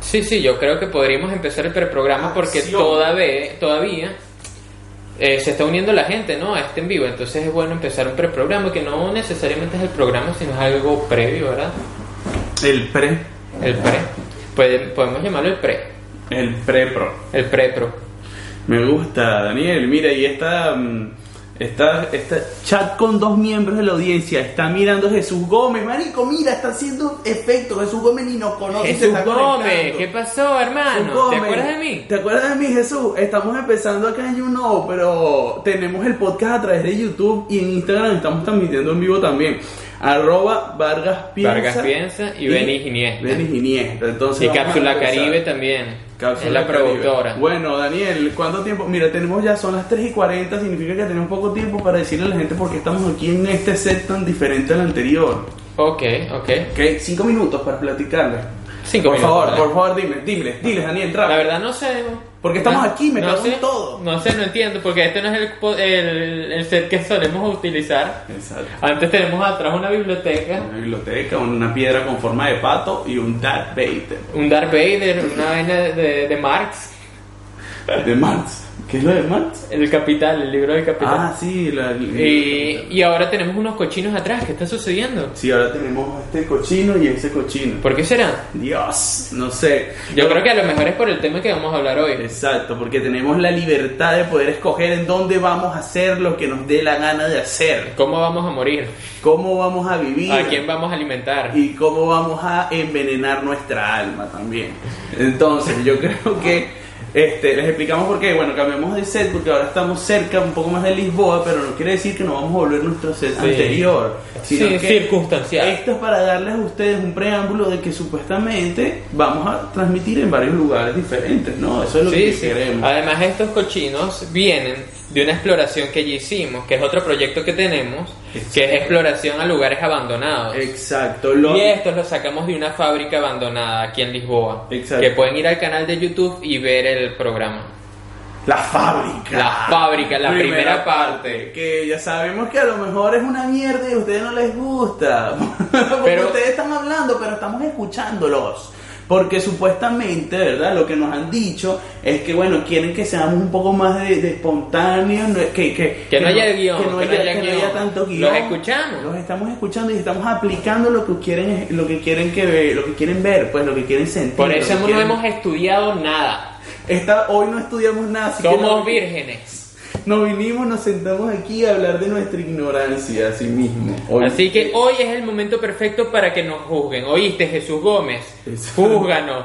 Sí, sí, yo creo que podríamos empezar el preprograma porque todavía, todavía eh, se está uniendo la gente, ¿no? A este en vivo. Entonces es bueno empezar un preprograma que no necesariamente es el programa, sino es algo previo, ¿verdad? El pre. El pre. Puede- podemos llamarlo el pre. El pre-pro. El pre-pro. Me gusta, Daniel. Mira, y esta, esta, esta chat con dos miembros de la audiencia está mirando Jesús Gómez. Marico, mira, está haciendo efecto. Jesús Gómez ni nos conoce. y Jesús está Gómez, conectando. ¿qué pasó, hermano? Jesús ¿Te Gómez. acuerdas de mí? ¿Te acuerdas de mí, Jesús? Estamos empezando acá en YouNow, pero tenemos el podcast a través de YouTube y en Instagram estamos transmitiendo en vivo también. Arroba Vargas Piensa. Vargas Piensa y Beni Iniesta. Beni Iniesta. Entonces Y Cápsula. Caribe también. Cápsula es la productora. Bueno, Daniel, ¿cuánto tiempo? Mira, tenemos ya, son las 3 y 40, significa que tenemos poco tiempo para decirle a la gente por qué estamos aquí en este set tan diferente al anterior. Ok, ok. Ok, 5 minutos para platicarle. Cinco por minutos, favor, dale. por favor, dime, dime, diles, Daniel, rápido. La verdad no sé. Porque estamos aquí, me no cago en sé, todo. No sé, no entiendo, porque este no es el, el, el set que solemos utilizar. Exacto. Antes tenemos atrás una biblioteca, Una biblioteca, una piedra con forma de pato y un Darth Vader un Darth Vader, una vaina de, de Marx, de Marx. ¿Qué es lo de Marx? el Capital, el libro del Capital. Ah, sí, la, y, y ahora tenemos unos cochinos atrás, ¿qué está sucediendo? Sí, ahora tenemos este cochino y ese cochino. ¿Por qué será? Dios, no sé. Yo creo que a lo mejor es por el tema que vamos a hablar hoy. Exacto, porque tenemos la libertad de poder escoger en dónde vamos a hacer lo que nos dé la gana de hacer, ¿Cómo vamos a morir? cómo vamos a vivir ¿A quién vamos a alimentar? y cómo vamos a envenenar nuestra alma también. Entonces, yo creo que este, les explicamos por qué. Bueno, cambiamos de set porque ahora estamos cerca un poco más de Lisboa, pero no quiere decir que nos vamos a volver nuestro set Sí. anterior. sino Sí, que circunstancial. Esto es para darles a ustedes un preámbulo de que supuestamente vamos a transmitir en varios lugares diferentes, ¿no? Eso es lo Sí, que queremos. Además, estos cochinos vienen de una exploración que ya hicimos, que es otro proyecto que tenemos, que es exploración a lugares abandonados. Exacto. Lo, Y estos los sacamos de una fábrica abandonada aquí en Lisboa. Exacto. Que pueden ir al canal de YouTube y ver el programa. La fábrica. La fábrica, la primera parte. Que ya sabemos que a lo mejor es una mierda y a ustedes no les gusta. Porque Pero- ustedes están hablando, pero estamos escuchándolos. Porque supuestamente, ¿verdad? Lo que nos han dicho es que, bueno, quieren que seamos un poco más de, de espontáneos, que, que, Que no haya guion, que no que no haya, que no guion. haya tanto Los escuchamos. Los estamos escuchando y estamos aplicando lo que quieren, lo que quieren que ve- lo que quieren ver, pues lo que quieren sentir. Por eso no quieren- hemos estudiado nada. Esta- hoy no estudiamos nada, así que Somos no- vírgenes. Nos vinimos, nos sentamos aquí a hablar de nuestra ignorancia a sí mismo. Hoy- Así que hoy es el momento perfecto para que nos juzguen. ¿Oíste, Jesús Gómez? Exacto. Júzganos.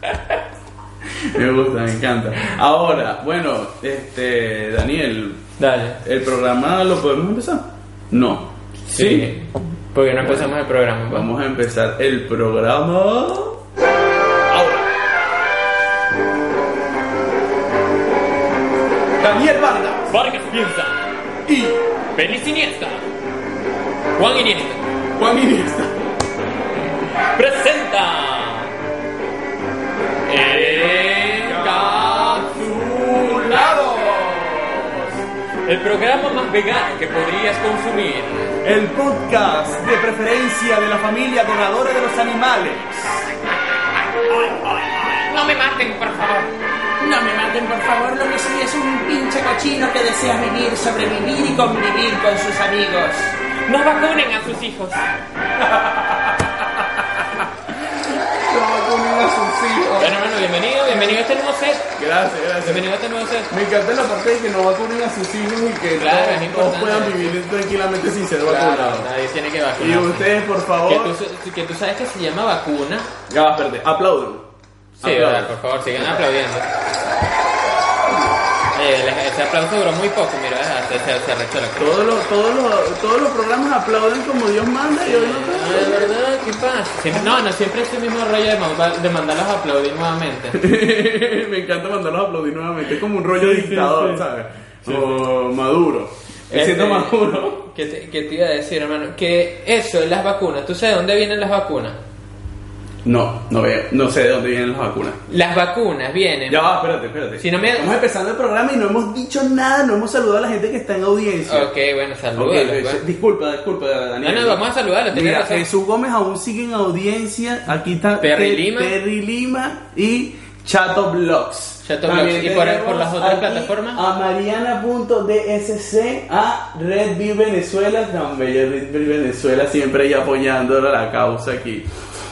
Me gusta, me encanta. Ahora, bueno, este, Daniel, Dale. ¿el programa lo podemos empezar? No. Sí. Porque no empezamos el programa. pues. Vamos a empezar el programa. Daniel Vargas Vargas piensa. y Feliz Iniesta. Juan Iniesta. Juan Iniesta. Presenta. Encapsulados. El programa más vegano que podrías consumir. El podcast de preferencia de la familia donadora de los animales. No me maten, por favor. No me maten, por favor, lo que soy es un pinche cochino que desea vivir, sobrevivir y convivir con sus amigos. No vacunen a sus hijos. No vacunen a sus hijos. Bueno, hermano, bienvenido, bienvenido a este nuevo set. Gracias, gracias. Bienvenido a este nuevo set. Me encanta la parte de que no vacunen a sus hijos y que Claro, todos, es todos importante. puedan vivir tranquilamente sin ser Claro, vacunados. nadie tiene que Y vacunar. ustedes, por Que favor. tú, que tú sabes que se llama vacuna. Ya va, espérate, aplauden. Sí, verdad, por favor, sigan aplaudiendo. Eh, ese aplauso duró muy poco, mira, se, se, se arrechó la cruz. Todos los, todos, los, todos los programas aplauden como Dios manda y hoy no Ah, de verdad, ¿qué pasa? Siempre- no, no, siempre es el mismo rollo de, mandar- de mandarlos a aplaudir nuevamente. Me encanta mandarlos a aplaudir nuevamente. Es como un rollo dictador, ¿sabes? O Maduro. Me siento Este, Maduro. ¿Qué te, qué te iba a decir, hermano? Que eso, las vacunas, ¿tú sabes de dónde vienen las vacunas? No, no veo. No sé de dónde vienen las vacunas. Las vacunas vienen. Ya va, espérate, espérate. Si no me- Estamos empezando el programa y no hemos dicho nada, no hemos saludado a la gente que está en audiencia. Ok, bueno, saludos. eh, disculpa, disculpa, Daniel. No, no, vamos a saludarlo, Mira, razón. Jesús Gómez aún sigue en audiencia. Aquí está Perry Lima. Perry Lima y Chato Blogs. Chato Blogs. ¿Y por- por las otras aquí plataformas? A Mariana.dsc, a Red Venezuela, tan bella Red Venezuela, siempre ahí apoyando la causa aquí.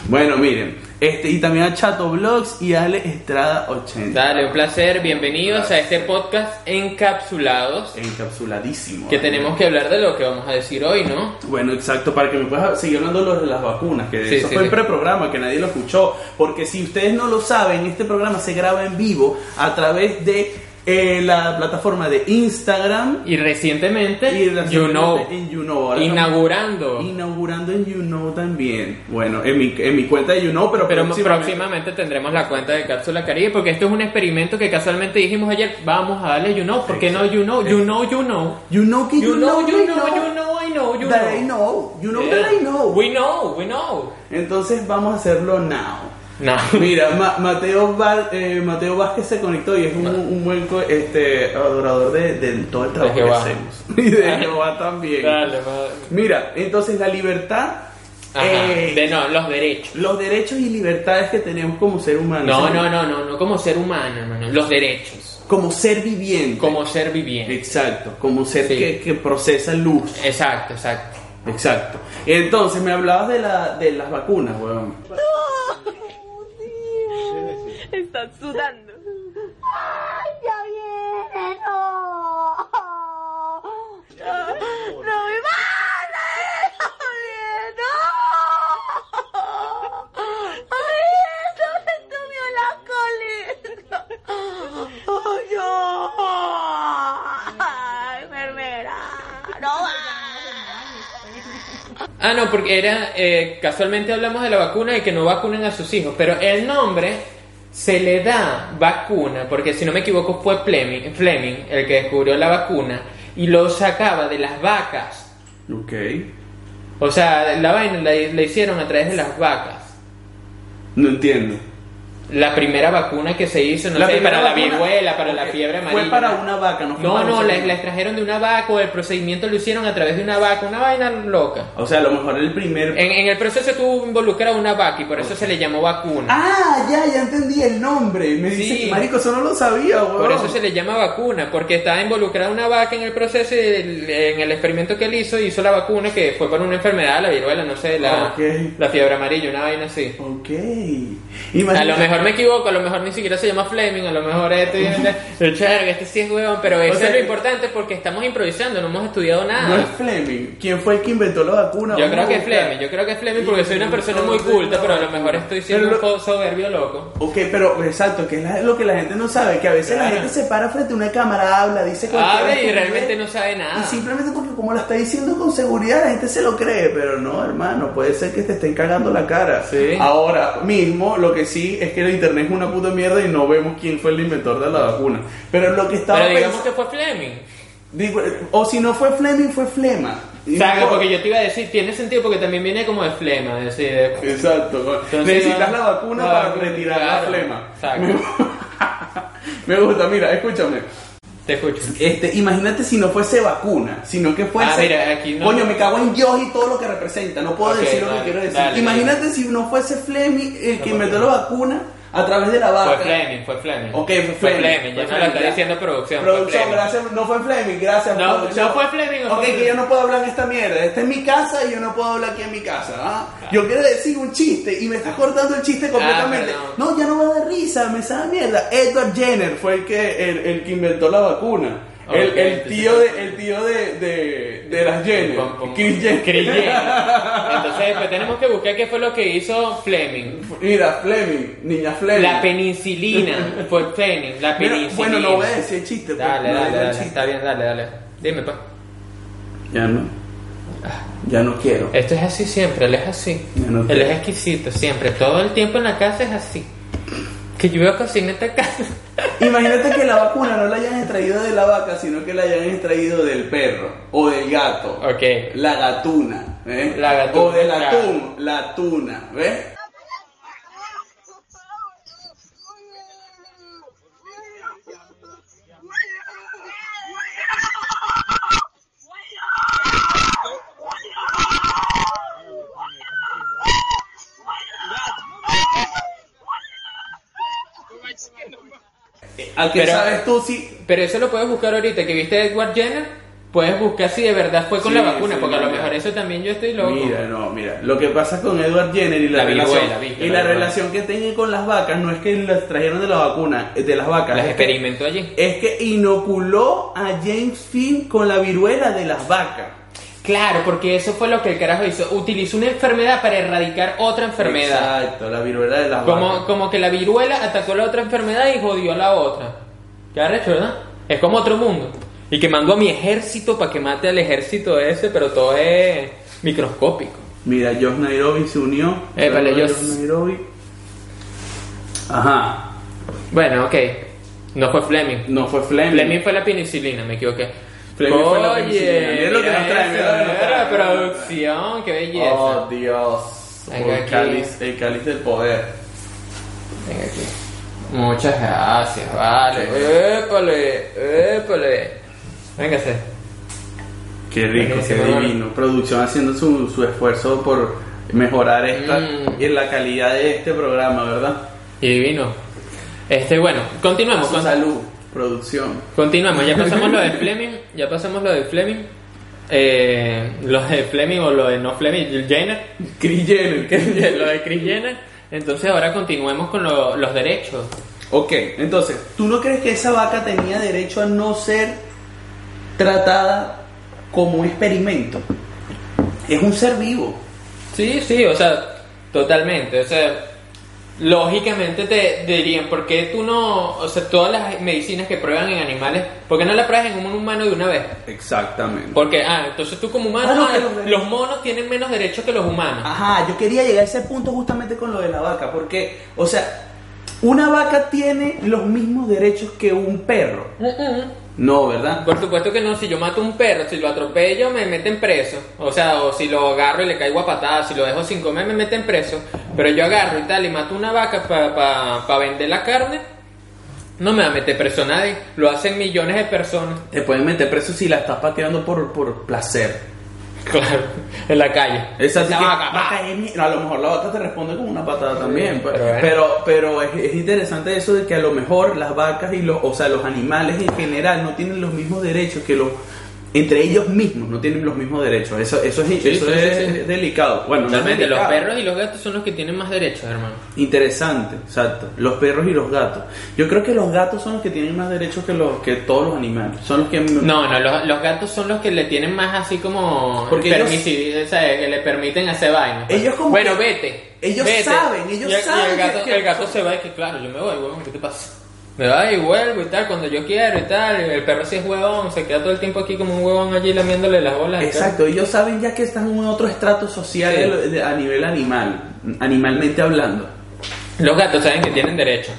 Bueno, miren, este y también a Chato Blogs y a Ale Estrada 80. Dale, un placer, bienvenidos a este podcast encapsulados. Encapsuladísimo. Que tenemos que hablar de lo que vamos a decir hoy, ¿no? Bueno, exacto, para que me puedas seguir hablando de las vacunas, que Sí, eso sí, fue sí. el preprograma, que nadie lo escuchó, porque si ustedes no lo saben, este programa se graba en vivo a través de eh, la plataforma de Instagram Y recientemente, y You recientemente Know, en YouKnow. Inaugurando. inaugurando en YouKnow también. Bueno, en mi, en mi cuenta de YouKnow, pero, Pero próximamente- próximamente tendremos la cuenta de Cápsula Caribe porque esto es un experimento que casualmente dijimos ayer, vamos a darle You Know, ¿por qué no You Know? You Know, You Know. You know que You know, I you know, you know, I know, you that I know. know. You know Yeah. that I know. We know, we know. Entonces vamos a hacerlo now. No. Mira, Ma- Mateo, Val- eh, Mateo Vázquez se conectó y es un, un buen co- este, adorador de, de todo el trabajo que hacemos. Y de Jehová también. Dale, va. Mira, entonces la libertad, Ajá. eh, De no, los derechos. los derechos y libertades que tenemos como ser humano. No, no, no, no, no como ser humano, hermano. Los derechos. Como ser viviente. Como ser viviente. Exacto, como ser Sí. que, que procesa luz. Exacto, exacto. Exacto. Entonces me hablabas de, la, de las vacunas, weón. Estás sudando. ¡Ya viene! ¡No! ¡No, mi madre! ¡No viene! ¡No! ¡Ay, no se subió la colita! ¡Ay, no! ¡Ay, enfermera! ¡No va! Ah, no, porque era. eh, casualmente hablamos de la vacuna y que no vacunen a sus hijos, pero el nombre se le da vacuna, porque si no me equivoco fue Fleming, Fleming el que descubrió la vacuna y lo sacaba de las vacas. Ok. O sea, la vaina la, la hicieron a través de las vacas. No entiendo. La primera vacuna que se hizo, no La sé, para vacuna- la viruela, para la fiebre fue amarilla. para una vaca, no fue No, para no, la, la extrajeron de una vaca o el procedimiento lo hicieron a través de una vaca, una vaina loca. O sea, a lo mejor el primer... En, en el proceso tuvo involucrada una vaca y por eso se le llamó vacuna. Ah, ya, ya entendí el nombre. Me dice Sí. que, marico, eso no lo sabía, weón. Por eso se le llama vacuna, porque estaba involucrada una vaca en el proceso y el- en el experimento que él hizo, hizo la vacuna que fue para una enfermedad, la viruela, no sé, la, la fiebre amarilla, una vaina así. Ok. A Imagínate- lo mejor me equivoco, a lo mejor ni siquiera se llama Fleming, a lo mejor este, este, este sí es huevón, pero eso sea es lo importante porque estamos improvisando, no hemos estudiado nada. No es Fleming. ¿Quién fue el que inventó la vacuna? Yo creo que es. Fleming, yo creo que es Fleming porque soy una persona muy culta, pero a lo mejor estoy siendo un soberbio loco. Ok, pero exacto, que es la- lo que la gente no sabe, que a veces la gente se para frente a una cámara, habla, dice cualquier Habla y realmente no sabe nada. Y simplemente porque como la está diciendo con seguridad, la gente se lo cree, pero no, hermano, puede ser que te estén cagando la cara. Sí. Ahora mismo, lo que sí es que el internet es una puta mierda y no vemos quién fue el inventor de la vacuna. Pero lo que estaba Pero digamos que fue Fleming. digo, o si no fue Fleming, fue Flema. Y Exacto, no- porque yo te iba a decir, tiene sentido porque también viene como de flema, es decir, de- Exacto. Entonces, Necesitas la vacuna para retirar claro. la flema. Exacto. Me gusta, mira, escúchame. te escucho. Este, imagínate si no fuese vacuna, sino que fuese. Ah, mira, aquí no- Coño, me cago en Dios y todo lo que representa. No puedo decir lo dale, que quiero decir. dale, imagínate si no fuese Fleming el que inventó la vacuna a través de la Fue vaca. Fleming, fue Fleming. Ok, fue Fue Fleming. Fleming, ya Fue no lo está Fleming, diciendo producción. fue Producción, Fleming. gracias. No fue Fleming, gracias. No, producción. no fue Fleming, no Ok, fue que yo no puedo hablar en esta mierda. Esta es mi casa y yo no puedo hablar aquí en mi casa. ¿ah? Yo quiero decir un chiste y me estás cortando el chiste completamente. Ah, no, ya no va a dar risa, me sabe mierda. Edward Jenner fue el que, el, el que inventó la vacuna. El, el tío de, el tío de, de, de las Jenner, Chris Jenner. Chris Jenner. Entonces, después tenemos que buscar qué fue lo que hizo Fleming. Mira, Fleming, niña Fleming. La penicilina fue Fleming, la Mira, penicilina. bueno, no voy a decir chiste. pues, Dale, no dale, digo el dale. chiste. Está bien, dale, dale. Dime, pues. Ya no. Ya no quiero. Esto es así siempre, él es así. Ya no él quiero. es exquisito, siempre. Todo el tiempo en la casa es así. Que yo veo cocina en esta casa. Imagínate que la vacuna no la hayan extraído de la vaca, sino que la hayan extraído del perro o del gato. Ok. La gatuna, ¿ves? La gatuna, O del claro. atún, la tuna, ¿ves? ¿A qué Pero- sabes tú si Pero eso lo puedes buscar ahorita, que viste a Edward Jenner. Puedes buscar si de verdad fue con Sí, la vacuna, sí, porque a lo mejor eso también yo estoy loco. Mira, no, mira. Lo que pasa con Edward Jenner y la, La relación, viruela, ¿viste? y La la relación que tiene con las vacas no es que las trajeron de la vacuna, de las vacas. Las experimentó allí. Es que inoculó a James Finn con la viruela de las vacas. Claro, porque eso fue lo que el carajo hizo. Utilizó una enfermedad para erradicar otra enfermedad. Exacto, la viruela de las Como, vacas. como que la viruela atacó la otra enfermedad y jodió a la otra. ¿Qué arrecho, verdad? Es como otro mundo. Y que mando a mi ejército para que mate al ejército ese, pero todo es microscópico. Mira, Josh Nairobi se unió. Eh, vale, Josh Josh. Nairobi. Ajá. Bueno, ok. No fue Fleming. No fue Fleming. Fleming fue la penicilina, me equivoqué. Fleming fue la Oye, lo que nos trae, mira producción, qué belleza. Oh, Dios. Venga el, aquí. cáliz, el cáliz del poder. Venga aquí. Muchas gracias, vale. Épale, épale. Véngase. Qué rico, qué divino. Producción haciendo su, su esfuerzo por mejorar esta Mm. y la calidad de este programa, ¿verdad? Y divino. Este, bueno, continuamos. Su con- salud, producción. Continuamos, ya pasamos lo de Fleming, ya pasamos lo de Fleming, eh, lo de Fleming o lo de no Fleming, Jenner, Chris Jenner. lo de Chris Jenner. Entonces ahora continuemos con lo- los derechos. Ok, entonces, ¿tú no crees que esa vaca tenía derecho a no ser tratada como un experimento? Es un ser vivo. Sí, sí, o sea, totalmente, o sea, lógicamente te dirían, ¿por qué tú no, o sea, todas las medicinas que prueban en animales, ¿por qué no las pruebas en un humano de una vez? Exactamente. Porque, ah, entonces tú como humano, Ah, no, ah, que los- los monos tienen menos derechos que los humanos. Ajá, yo quería llegar a ese punto justamente con lo de la vaca, porque, o sea, una vaca tiene los mismos derechos que un perro. No, ¿verdad? Por supuesto que no, si yo mato un perro, si lo atropello, me meten preso. O sea, o si lo agarro y le caigo a patadas, si lo dejo sin comer, me meten preso. Pero yo agarro y tal y mato una vaca para vender la carne, no me va a meter preso nadie. Lo hacen millones de personas. Te pueden meter preso si la estás pateando por, por placer. Claro, en la calle. Esa sí que- mi- A lo mejor la vaca te responde con una patada también. pues. Pero, pero es, es interesante eso de que a lo mejor las vacas y los, o sea, los animales en general no tienen los mismos derechos que los entre ellos mismos no tienen los mismos derechos. Eso, eso es, Sí, eso sí, es sí, delicado. Bueno, no es los perros y los gatos son los que tienen más derechos, hermano. Interesante, exacto. Los perros y los gatos. Yo creo que los gatos son los que tienen más derechos que los que todos los animales. Son los que No, no, los, los gatos son los que le tienen más así como Porque ellos- o sea, que le permiten hacer vainas. Ellos como bueno, que- vete. ellos vete. saben, ellos Y el- y saben el gato, que- el gato se va y que claro, yo me voy, huevón, ¿qué te pasa? Me voy y vuelvo y tal, cuando yo quiero y tal. el perro sí es huevón, se queda todo el tiempo aquí como un huevón allí lamiéndole las bolas. Exacto, ellos saben ya que están en otro estrato social Sí. a nivel animal, animalmente hablando. Los gatos saben que tienen derecho.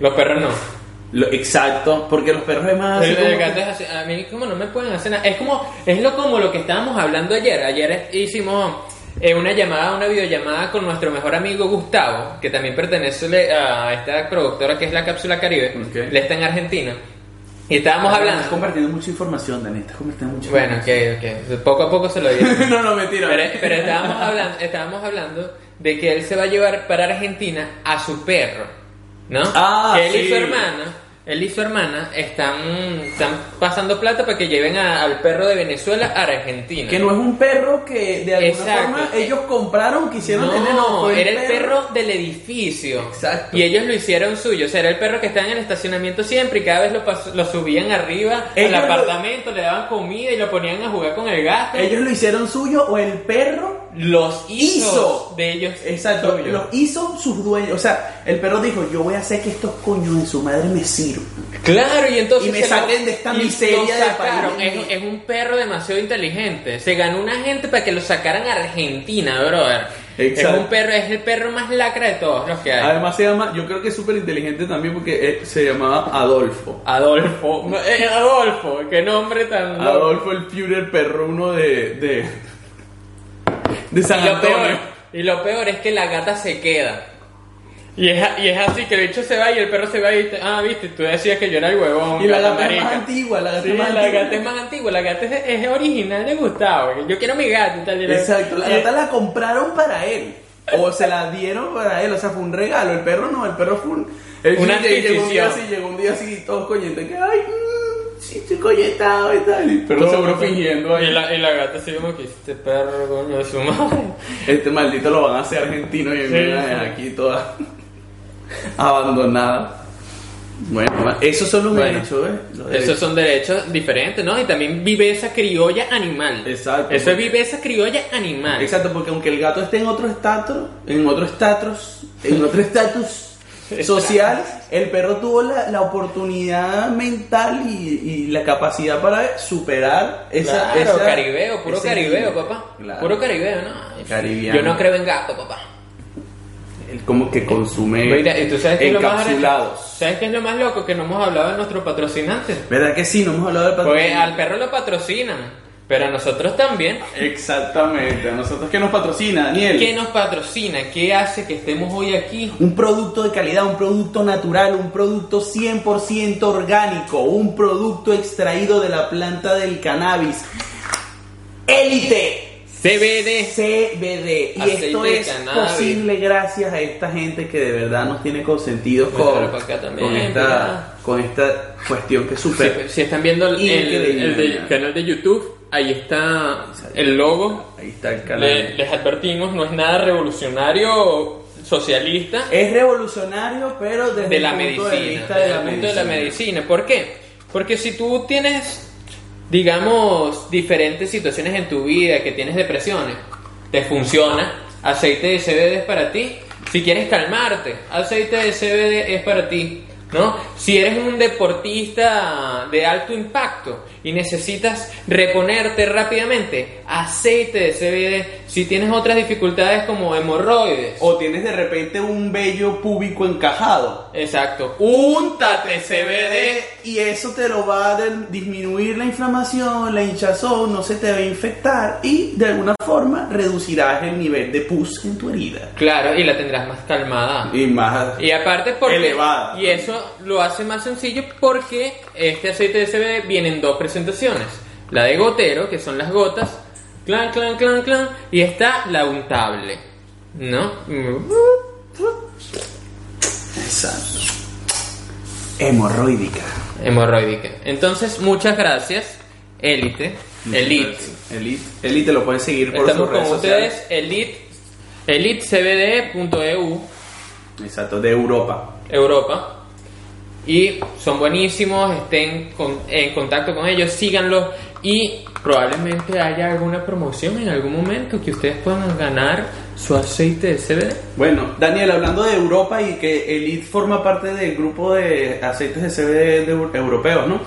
Los perros no. Lo- exacto, porque los perros es más así El, el que- gato es así, a mí como no me pueden hacer nada. Es como, es lo como lo que estábamos hablando ayer. Ayer hicimos eh, una llamada, una videollamada con nuestro mejor amigo Gustavo, que también pertenece a esta productora que es la Cápsula Caribe. Ok. Él está en Argentina. Y estábamos Estás hablando. compartiendo mucha información, Dani, estás compartiendo mucha Bueno, información. ok, ok. Poco a poco se lo diré. no, no, mentira. Pero, pero estábamos, hablando, estábamos hablando de que él se va a llevar para Argentina a su perro, ¿no? Ah, él y sí. su hermana él y su hermana están, están pasando plata para que lleven a- al perro de Venezuela a Argentina. Que no es un perro que de alguna Exacto. forma ellos compraron, quisieron tener. No, fue era el perro del edificio. Exacto. Y ellos lo hicieron suyo. O sea, era el perro que estaba en el estacionamiento siempre y cada vez lo, pas- lo subían arriba Ellos al lo- apartamento, le daban comida y lo ponían a jugar con el gato. Ellos lo hicieron suyo o el perro los hizo, de ellos. Exacto, los hizo sus dueños. O sea, el perro dijo: Yo voy a hacer que estos coños de su madre me sirvan. Claro, y entonces. Y me saquen de esta miseria de sacaron. Es, es un perro demasiado inteligente. Se ganó una gente para que lo sacaran a Argentina, brother. Exacto. Es un perro, es el perro más lacra de todos los que hay. Además, se llama. Yo creo que es súper inteligente también porque eh, se llamaba Adolfo. Adolfo. No, eh, Adolfo, qué nombre tan. Adolfo el Führer perro uno de. de. De San Y lo, Antonio. peor, y lo peor es que la gata se queda. Y es, y es así, que el bicho se va y el perro se va y te, ah, viste, tú decías que yo era el huevón. Y la gata gata es más marica". antigua, la gata Sí, es más la antigua. gata es más antigua, la gata es, es original de Gustavo. Yo quiero mi gato y tal. y Exacto, la gata la compraron para él. O se la dieron para él, o sea, fue un regalo. El perro no, el perro fue un. el Una llegó- un día así, llegó un día así, todos coñetes, que ay, mm, sí, estoy coñetado y tal. Y Todo seguro fue- fingiendo ahí. Y la, y la gata así como que este perro, coño, de su madre. Este maldito lo van a hacer argentino y en Sí, vez sí. aquí toda abandonada. Bueno, esos son los Bueno, derechos, ¿eh? Los Esos derechos. son derechos diferentes, ¿no? Y también viveza criolla animal. Exacto. Eso es viveza criolla animal. Exacto, porque aunque el gato esté en otro estatus, en otro estatus, en otro estatus social, el perro tuvo la, la oportunidad mental y, y la capacidad para superar esa... Claro, esa- caribeo, puro caribeo, papá. Claro. Puro caribeo, ¿no? Caribiano. Yo no creo en gato, papá. Él como que consume Mira, ¿y tú sabes lo más encapsulados. ¿Sabes qué es lo más loco? Que no hemos hablado de nuestro patrocinante. ¿Verdad que sí? No hemos hablado del Pues patrocinio. al perro lo patrocinan, pero a nosotros también. Exactamente, a nosotros que nos patrocina, Daniel. ¿Qué nos patrocina? ¿Qué hace que estemos hoy aquí? Un producto de calidad, un producto natural, un producto 100% orgánico, un producto extraído de la planta del cannabis. Élite. CBD. CBD. Y Aceite esto es cannabis. posible gracias a esta gente que de verdad nos tiene consentidos con, con, esta, con esta cuestión que es Si, súper... si están viendo el, el- el del canal de YouTube, ahí está el logo. Ahí está el Le- canal. les advertimos, no es nada revolucionario socialista Es revolucionario, pero desde de la el punto medicina. de vista de la de la medicina. ¿Por qué? Porque si tú tienes, digamos, diferentes situaciones en tu vida, que tienes depresiones, te funciona, aceite de CBD es para ti. Si quieres calmarte, aceite de CBD es para ti. ¿No? Si eres un deportista de alto impacto y necesitas reponerte rápidamente, aceite de CBD. Si tienes otras dificultades como hemorroides, O tienes de repente un vello púbico encajado. exacto, úntate CBD y eso te lo va a disminuir la inflamación, la hinchazón, no se te va a infectar y de alguna forma reducirás el nivel de pus en tu herida. Claro, y la tendrás más calmada. Y más Y aparte porque Elevada. y eso lo hace más sencillo porque este aceite de CBD viene en dos presentaciones. La de gotero, que son las gotas, clan, clan, clan, clan, y está la untable, ¿no? Exacto. Hemorroidica. Hemorroidica. Entonces, muchas gracias, Elite, Elite. Elite. Elite lo puedes seguir por Estamos sus redes con sociales. ustedes, Elite, elitecbd.eu, Exacto, de Europa. Europa. Y son buenísimos, estén en contacto con ellos, síganlos y probablemente haya alguna promoción en algún momento que ustedes puedan ganar su aceite de CBD. Bueno, Daniel, hablando de Europa y que Elite forma parte del grupo de aceites de CBD de eu- europeos, ¿no?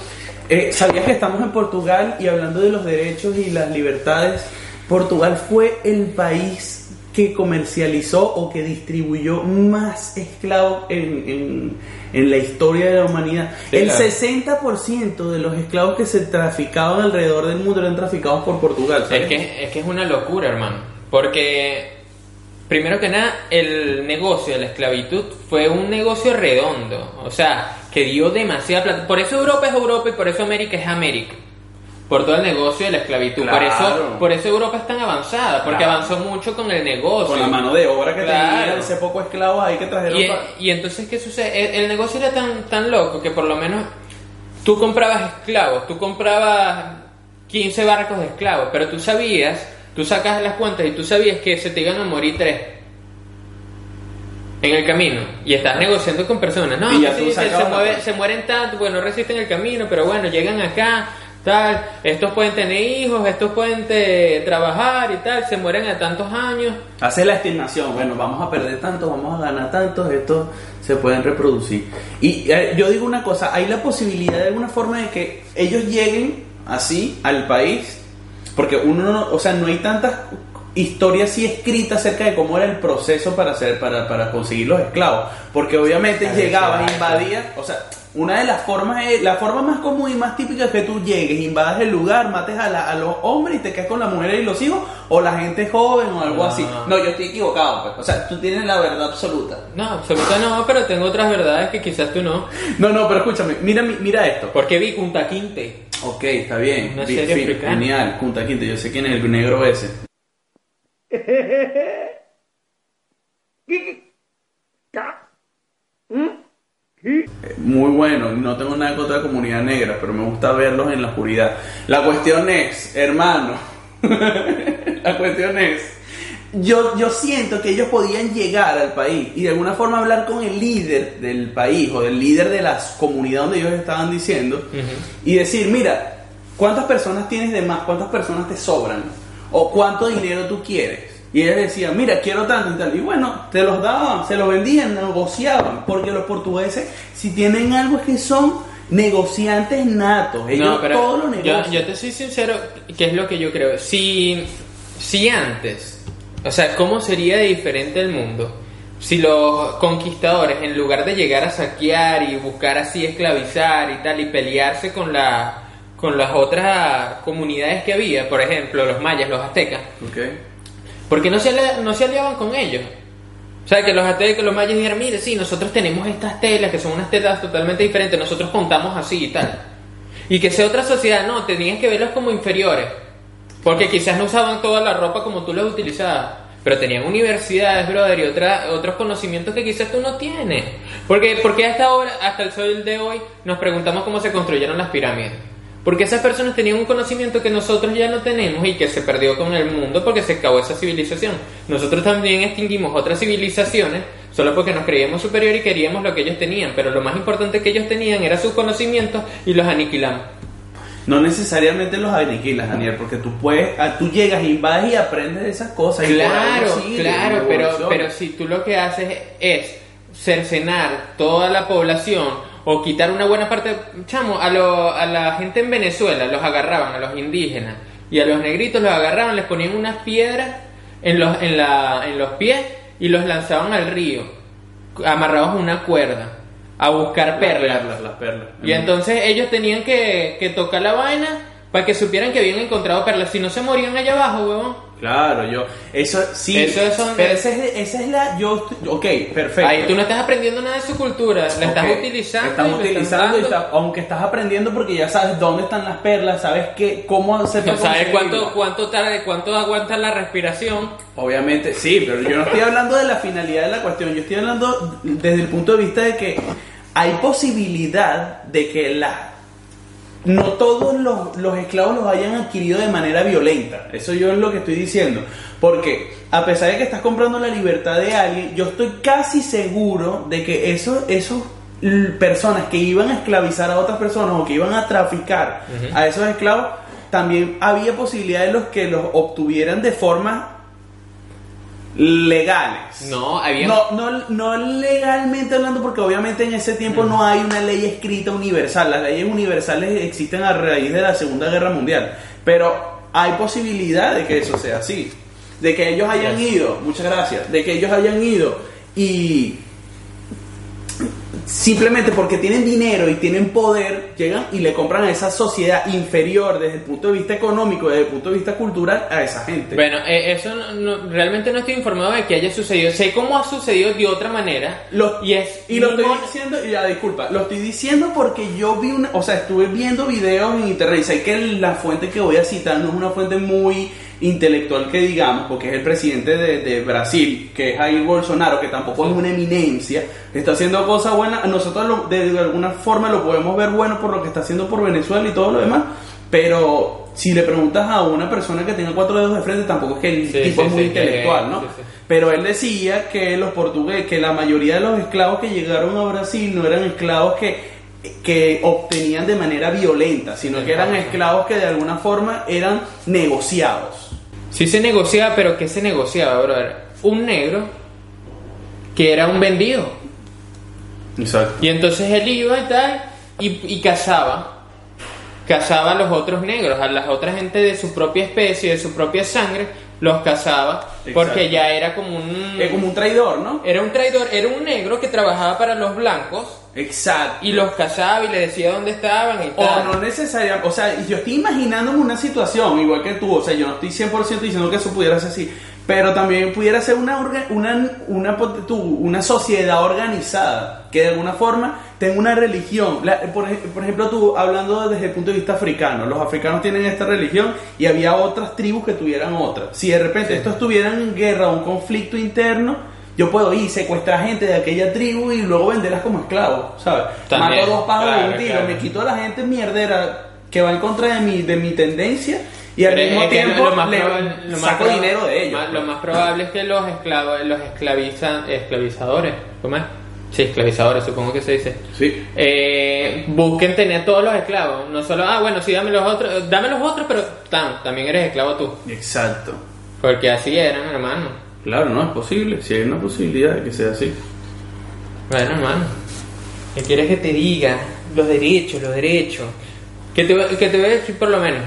Eh, ¿Sabías que estamos en Portugal y hablando de los derechos y las libertades? Portugal fue el país que comercializó o que distribuyó más esclavos en, en- en la historia de la humanidad. Sí, el claro. 60% de los esclavos que se traficaban alrededor del mundo eran traficados por Portugal. ¿sabes? Es que, es que es una locura, hermano. Porque, primero que nada, el negocio de la esclavitud fue un negocio redondo. O sea, que dio demasiada plata. Por eso Europa es Europa y por eso América es América. Por todo el negocio de la esclavitud. Por eso, por eso Europa es tan avanzada, porque Claro. avanzó mucho con el negocio. Con la mano de obra que Claro. tenían ese poco esclavos ahí que trajeron Y, entonces, ¿qué sucede? El, el negocio era tan, tan loco que por lo menos tú comprabas esclavos, tú comprabas 15 barcos de esclavos, pero tú sabías, tú sacas las cuentas y tú sabías que se te iban a morir tres en el camino y estás negociando con personas. No, Y ya sí, se, se mueve- se mueren tanto, bueno, resisten el camino, pero bueno, llegan acá. Tal, estos pueden tener hijos, estos pueden trabajar y tal, se mueren a tantos años. Hace la estimación, bueno, vamos a perder tanto, vamos a ganar tanto, estos se pueden reproducir. Y eh, yo digo una cosa, hay la posibilidad de alguna forma de que ellos lleguen así al país, porque uno no, o sea, no hay tantas historias así escritas acerca de cómo era el proceso para hacer, para, para conseguir los esclavos, porque obviamente Claro, llegabas, invadías, o sea, una de las formas, es- la forma más común y más típica es que tú llegues, invades el lugar, mates a, la- a los hombres y te quedas con las mujeres y los hijos, o la gente joven o algo No. así. No, yo estoy equivocado, pues. O sea, tú tienes la verdad absoluta. No, absoluta no, pero tengo otras verdades que quizás tú no. No, no, pero escúchame, mira, mi- mira esto. Porque vi Kunta Kinte. Ok, está bien. Una serie africana. Genial, Kunta Kinte, yo sé quién es el negro ese. Muy bueno, no tengo nada contra la comunidad negra, pero me gusta verlos en la oscuridad. La cuestión es, hermano, la cuestión es, yo, yo siento que ellos podían llegar al país y de alguna forma hablar con el líder del país o del líder de la comunidad donde ellos estaban diciendo y decir, mira, ¿cuántas personas tienes de más? ¿Cuántas personas te sobran? ¿O cuánto dinero tú quieres? Y ellos decían, mira, quiero tanto y tal. Y bueno, te los daban, se los vendían, negociaban. Porque los portugueses, si tienen algo es que son negociantes natos. Ellos No, pero todo lo yo, negocian. yo te soy sincero, que es lo que yo creo. Si, si antes, o sea, ¿cómo sería diferente el mundo? Si los conquistadores, en lugar de llegar a saquear y buscar así esclavizar y tal, y pelearse con, la, con las otras comunidades que había, por ejemplo, los mayas, los aztecas, Ok. porque no se, no se aliaban con ellos. O sea, que los aztecas, los mayas dijeron, mire, sí, nosotros tenemos estas telas que son unas telas totalmente diferentes, nosotros contamos así y tal. Y que sea otra sociedad, no, tenías que verlos como inferiores. Porque quizás no usaban toda la ropa como tú la utilizabas. Pero tenían universidades, brother, y otra, otros conocimientos que quizás tú no tienes. Porque, porque hasta ahora, hasta el sol de hoy, nos preguntamos cómo se construyeron las pirámides. Porque esas personas tenían un conocimiento que nosotros ya no tenemos y que se perdió con el mundo porque se acabó esa civilización. Nosotros también extinguimos otras civilizaciones solo porque nos creíamos superior y queríamos lo que ellos tenían. Pero lo más importante que ellos tenían era sus conocimientos y los aniquilamos. No necesariamente los aniquilas, Daniel, porque tú puedes, ah, tú llegas, invades y aprendes de esas cosas. y Claro, sigue, claro, y pero, pero si tú lo que haces es cercenar toda la población o quitar una buena parte, chamo, a, lo- a la gente en Venezuela los agarraban, a los indígenas, y a los negritos los agarraban, les ponían unas piedras en los, en la, en los pies y los lanzaban al río, amarrados a una cuerda, a buscar Las perlas. perlas, las perlas. Y entonces ellos tenían que, que tocar la vaina para que supieran que habían encontrado perlas. Si no se morían allá abajo, huevón. Claro, yo, eso sí. Eso pero esa es, esa es la, yo, ok, perfecto. Ahí tú no estás aprendiendo nada de su cultura, la estás Ok, utilizando. Estás y utilizando, y está- aunque estás aprendiendo porque ya sabes dónde están las perlas, sabes qué, cómo hacer para ¿Sabes cuánto, cuánto, tarde, cuánto aguanta la respiración? Obviamente, sí, pero yo no estoy hablando de la finalidad de la cuestión, yo estoy hablando desde el punto de vista de que hay posibilidad de que la no todos los, los esclavos los hayan adquirido de manera violenta. Eso yo es lo que estoy diciendo. Porque a pesar de que estás comprando la libertad de alguien, yo estoy casi seguro de que esos, personas que iban a esclavizar a otras personas o que iban a traficar a esos esclavos, también había posibilidad de los que los obtuvieran de forma legales. No, había. No, no, no legalmente hablando, porque obviamente en ese tiempo no hay una ley escrita universal. Las leyes universales existen a raíz de la Segunda Guerra Mundial. Pero hay posibilidad de que eso sea así. De que ellos hayan ido, muchas gracias, de que ellos hayan ido y simplemente porque tienen dinero y tienen poder, llegan y le compran a esa sociedad inferior desde el punto de vista económico, desde el punto de vista cultural, a esa gente. Bueno, eh, eso no- no- realmente no estoy informado de que haya sucedido. Sé cómo ha sucedido de otra manera. Lo- y es y lo estoy mon- diciendo, y ya disculpa, lo estoy diciendo porque yo vi una, o sea, estuve viendo videos en internet y sé que la fuente que voy a citar no es una fuente muy intelectual que digamos, porque es el presidente de, de Brasil, que es Jair Bolsonaro, que tampoco es una eminencia, está haciendo cosas buenas, nosotros lo- de, de alguna forma lo podemos ver bueno por lo que está haciendo por Venezuela y todo lo demás, pero si le preguntas a una persona que tenga cuatro dedos de frente, tampoco es que el Sí, tipo sí, es muy sí, intelectual, ¿no? Pero él decía que los portugueses, que la mayoría de los esclavos que llegaron a Brasil no eran esclavos que, que obtenían de manera violenta, sino que eran esclavos que de alguna forma eran negociados. Sí se negociaba, pero ¿qué se negociaba, brother? Un negro que era un vendido. Exacto. Y entonces él iba y tal, y, y cazaba. Cazaba a los otros negros, a las otras gente de su propia especie, de su propia sangre, los cazaba. Porque Exacto. ya era como un... Es como un traidor, ¿no? Era un traidor, era un negro que trabajaba para los blancos Exacto. y los cazaba y le decía dónde estaban y O tal. no necesariamente, o sea, yo estoy imaginándome una situación igual que tú, o sea, yo no estoy 100% diciendo que eso pudiera ser así, pero también pudiera ser una, orga- una, una, una sociedad organizada que de alguna forma tenga una religión. La- por, por ejemplo, tú hablando desde el punto de vista africano, los africanos tienen esta religión y había otras tribus que tuvieran otra. Si de repente estos estuvieran en guerra o un conflicto interno, yo puedo ir secuestrar gente de aquella tribu y luego venderlas como esclavos, ¿sabes? También, Mato dos pájaros de un tiro, claro. me quito a la gente mierdera que va en contra de mi, de mi tendencia y al Pero mismo tiempo lo más le probable- lo más saco dinero de ellos. más- pues. Lo más probable es que los esclavos, los esclavizan, esclavizadores, ¿cómo es? Sí, esclavizadores, supongo que se dice. Sí. Eh, busquen tener todos los esclavos, no solo, ah, bueno, sí, dame los otros, dame los otros, pero también eres esclavo tú. Exacto. Porque así eran, hermano. Claro, no es posible. Si hay una posibilidad de que sea así. Bueno, hermano, ¿qué quieres que te diga? Los derechos, los derechos. Que te, que te voy a decir por lo menos.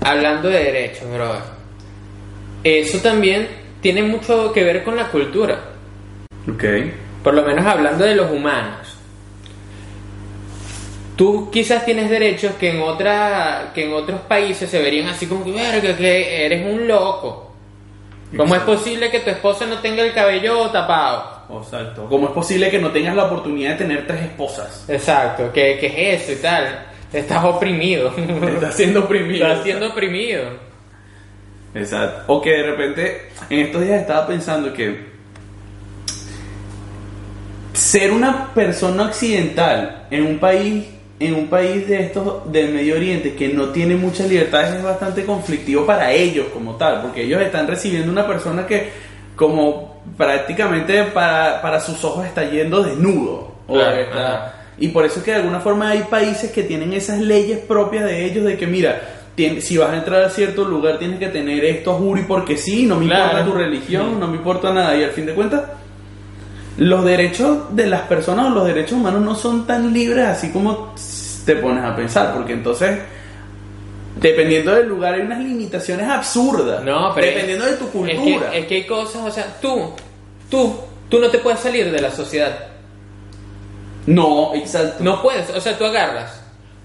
Hablando de derechos, bro. Eso también tiene mucho que ver con la cultura. Ok. Por lo menos hablando de los humanos. Tú quizás tienes derechos que en otra, que en otros países se verían así como que, que eres un loco. ¿Cómo es posible que tu esposa no tenga el cabello tapado? Exacto. ¿Cómo es posible que no tengas la oportunidad de tener tres esposas? Exacto, ¿qué, qué es eso y tal? Estás oprimido. Estás siendo oprimido. Estás siendo oprimido. Exacto. O que de repente, en estos días estaba pensando que ser una persona occidental en un país, en un país de estos del Medio Oriente que no tiene muchas libertades es bastante conflictivo para ellos como tal, porque ellos están recibiendo una persona que como prácticamente para, para sus ojos está yendo desnudo. O está- y por eso es que de alguna forma hay países que tienen esas leyes propias de ellos de que mira, tien- si vas a entrar a cierto lugar tienes que tener esto juro y porque sí, no me Claro. importa tu religión, no me importa nada. Y al fin de cuentas, los derechos de las personas o los derechos humanos no son tan libres así como te pones a pensar, porque entonces, dependiendo del lugar, hay unas limitaciones absurdas. No, pero dependiendo de tu Es cultura. que, es que hay cosas, o sea, tú, tú, tú no te puedes salir de la sociedad. No, exacto. No puedes, o sea, tú agarras,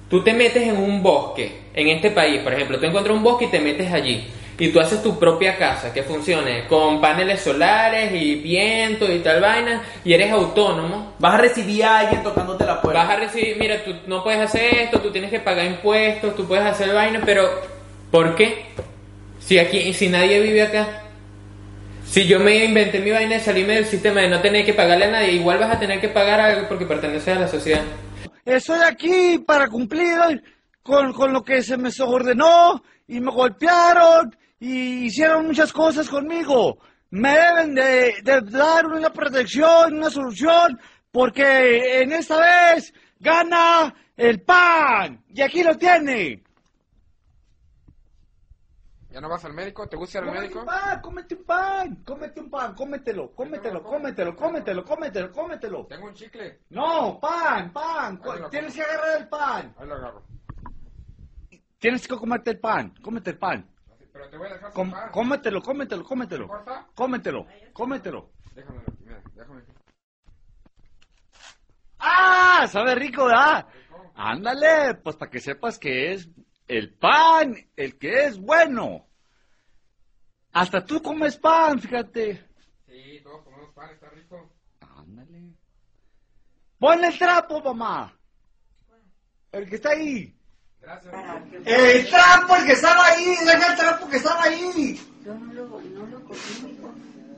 tú te metes en un bosque, en este país, por ejemplo, tú encuentras un bosque y te metes allí. Y tú haces tu propia casa que funcione con paneles solares y viento y tal vaina, y eres autónomo. Vas a recibir a alguien tocándote la puerta. Vas a recibir, mira, tú no puedes hacer esto, tú tienes que pagar impuestos, tú puedes hacer vaina, pero ¿por qué? Si aquí, si nadie vive acá. Si yo me inventé mi vaina de salirme del sistema de no tener que pagarle a nadie, igual vas a tener que pagar algo porque perteneces a la sociedad. Estoy aquí para cumplir con, con lo que se me ordenó y me golpearon y hicieron muchas cosas conmigo. Me deben de, de dar una protección, una solución, porque en esta vez gana el pan. Y aquí lo tiene. ¿Ya no vas al médico? ¿Te gusta ir al Cómete médico? un pan, cómete un pan, cómete un pan, cómetelo, cómetelo, cómetelo, cómetelo, cómetelo, cómetelo. Tengo un chicle. No, pan, pan, tienes que agarrar el pan. Ahí lo agarro. Tienes que comerte el pan, cómete el pan. Pero te voy a dejar sin Com- pan. cómetelo, cómetelo, cómetelo. Cómetelo, cómetelo. Déjame mira, déjame. Ah, sabe rico, ¿verdad? Ándale, pues para que sepas que es el pan el que es bueno. Hasta tú comes pan, fíjate. Sí, todos comemos pan, está rico. Ándale. Ponle el trapo, mamá. El que está ahí. El trapo, el que estaba ahí. Deja el trapo que estaba ahí. Yo no lo, no lo cogí.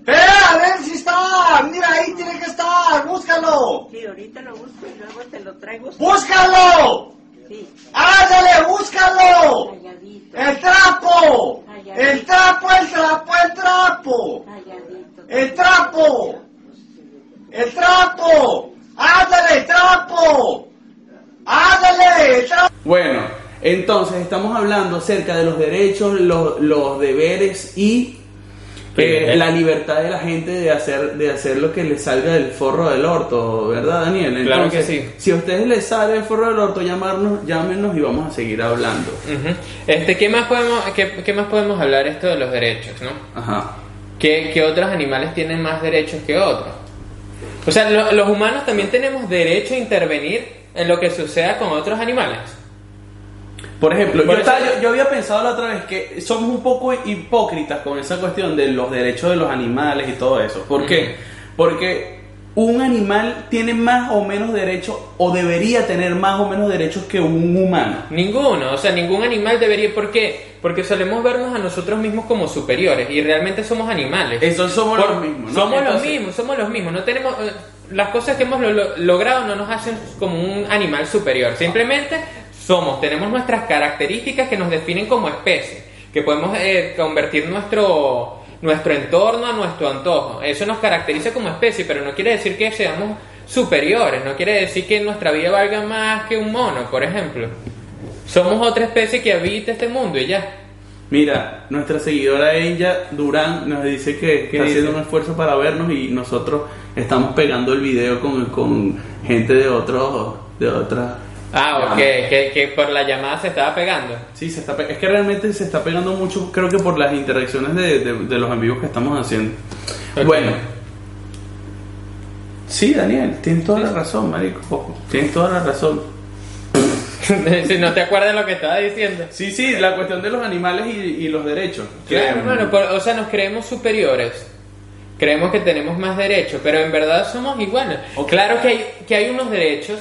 ¡Eh, a ver si está! Mira, ahí tiene que estar. Búscalo. Sí, ahorita lo busco y luego te lo traigo. ¡Búscalo! Sí, ¡Ándale, búscalo! calladito. ¡El trapo! ¡El trapo, el trapo, el trapo! Calladito. ¡El trapo! ¡El trapo! ¡Ándale, el trapo! ¡Ándale, el trapo! Bueno, entonces estamos hablando acerca de los derechos, los, los deberes y eh, la libertad de la gente de hacer, de hacer lo que les salga del forro del orto, ¿verdad, Daniel? Claro que Entonces, sí. Si a ustedes les sale el forro del orto, llamarnos, llámenos y vamos a seguir hablando. Este, ¿qué más podemos, qué, qué más podemos hablar esto de los derechos, no? Ajá. ¿Qué, qué otros animales tienen más derechos que otros? O sea, lo- los humanos también tenemos derecho a intervenir en lo que suceda con otros animales. Por ejemplo, yo, eso- estaba- yo- yo había pensado la otra vez que somos un poco hipócritas con esa cuestión de los derechos de los animales y todo eso. ¿Por qué? Porque un animal tiene más o menos derechos o debería tener más o menos derechos que un humano. Ninguno, o sea, ningún animal debería. ¿Por qué? Porque solemos vernos a nosotros mismos como superiores y realmente somos animales. Entonces somos Por- los mismos, ¿no? Somos Entonces- los mismos, somos los mismos. No tenemos eh, las cosas que hemos lo- lo- logrado no nos hacen como un animal superior. Simplemente somos, tenemos nuestras características que nos definen como especie, que podemos eh, convertir nuestro nuestro entorno a nuestro antojo. Eso nos caracteriza como especie, pero no quiere decir que seamos superiores, no quiere decir que nuestra vida valga más que un mono, por ejemplo. Somos otra especie que habita este mundo y ya. Mira, nuestra seguidora ella, Durán, nos dice que ¿Qué está dice? haciendo un esfuerzo para vernos y nosotros estamos pegando el video con, con gente de otros, de otras. Ah, ok, que, que por la llamada se estaba pegando. Sí, se está es que realmente se está pegando mucho, creo que por las interacciones de, de- de los amigos que estamos haciendo. Bueno. Sí, Daniel, tienes toda la razón, marico. Tienes toda la razón. si no te acuerdas lo que estaba diciendo. Sí, sí, la cuestión de los animales y, y los derechos. Claro, bueno, por- o sea, nos creemos superiores. Creemos que tenemos más derechos, pero en verdad somos iguales. Ok. Claro que hay, que hay unos derechos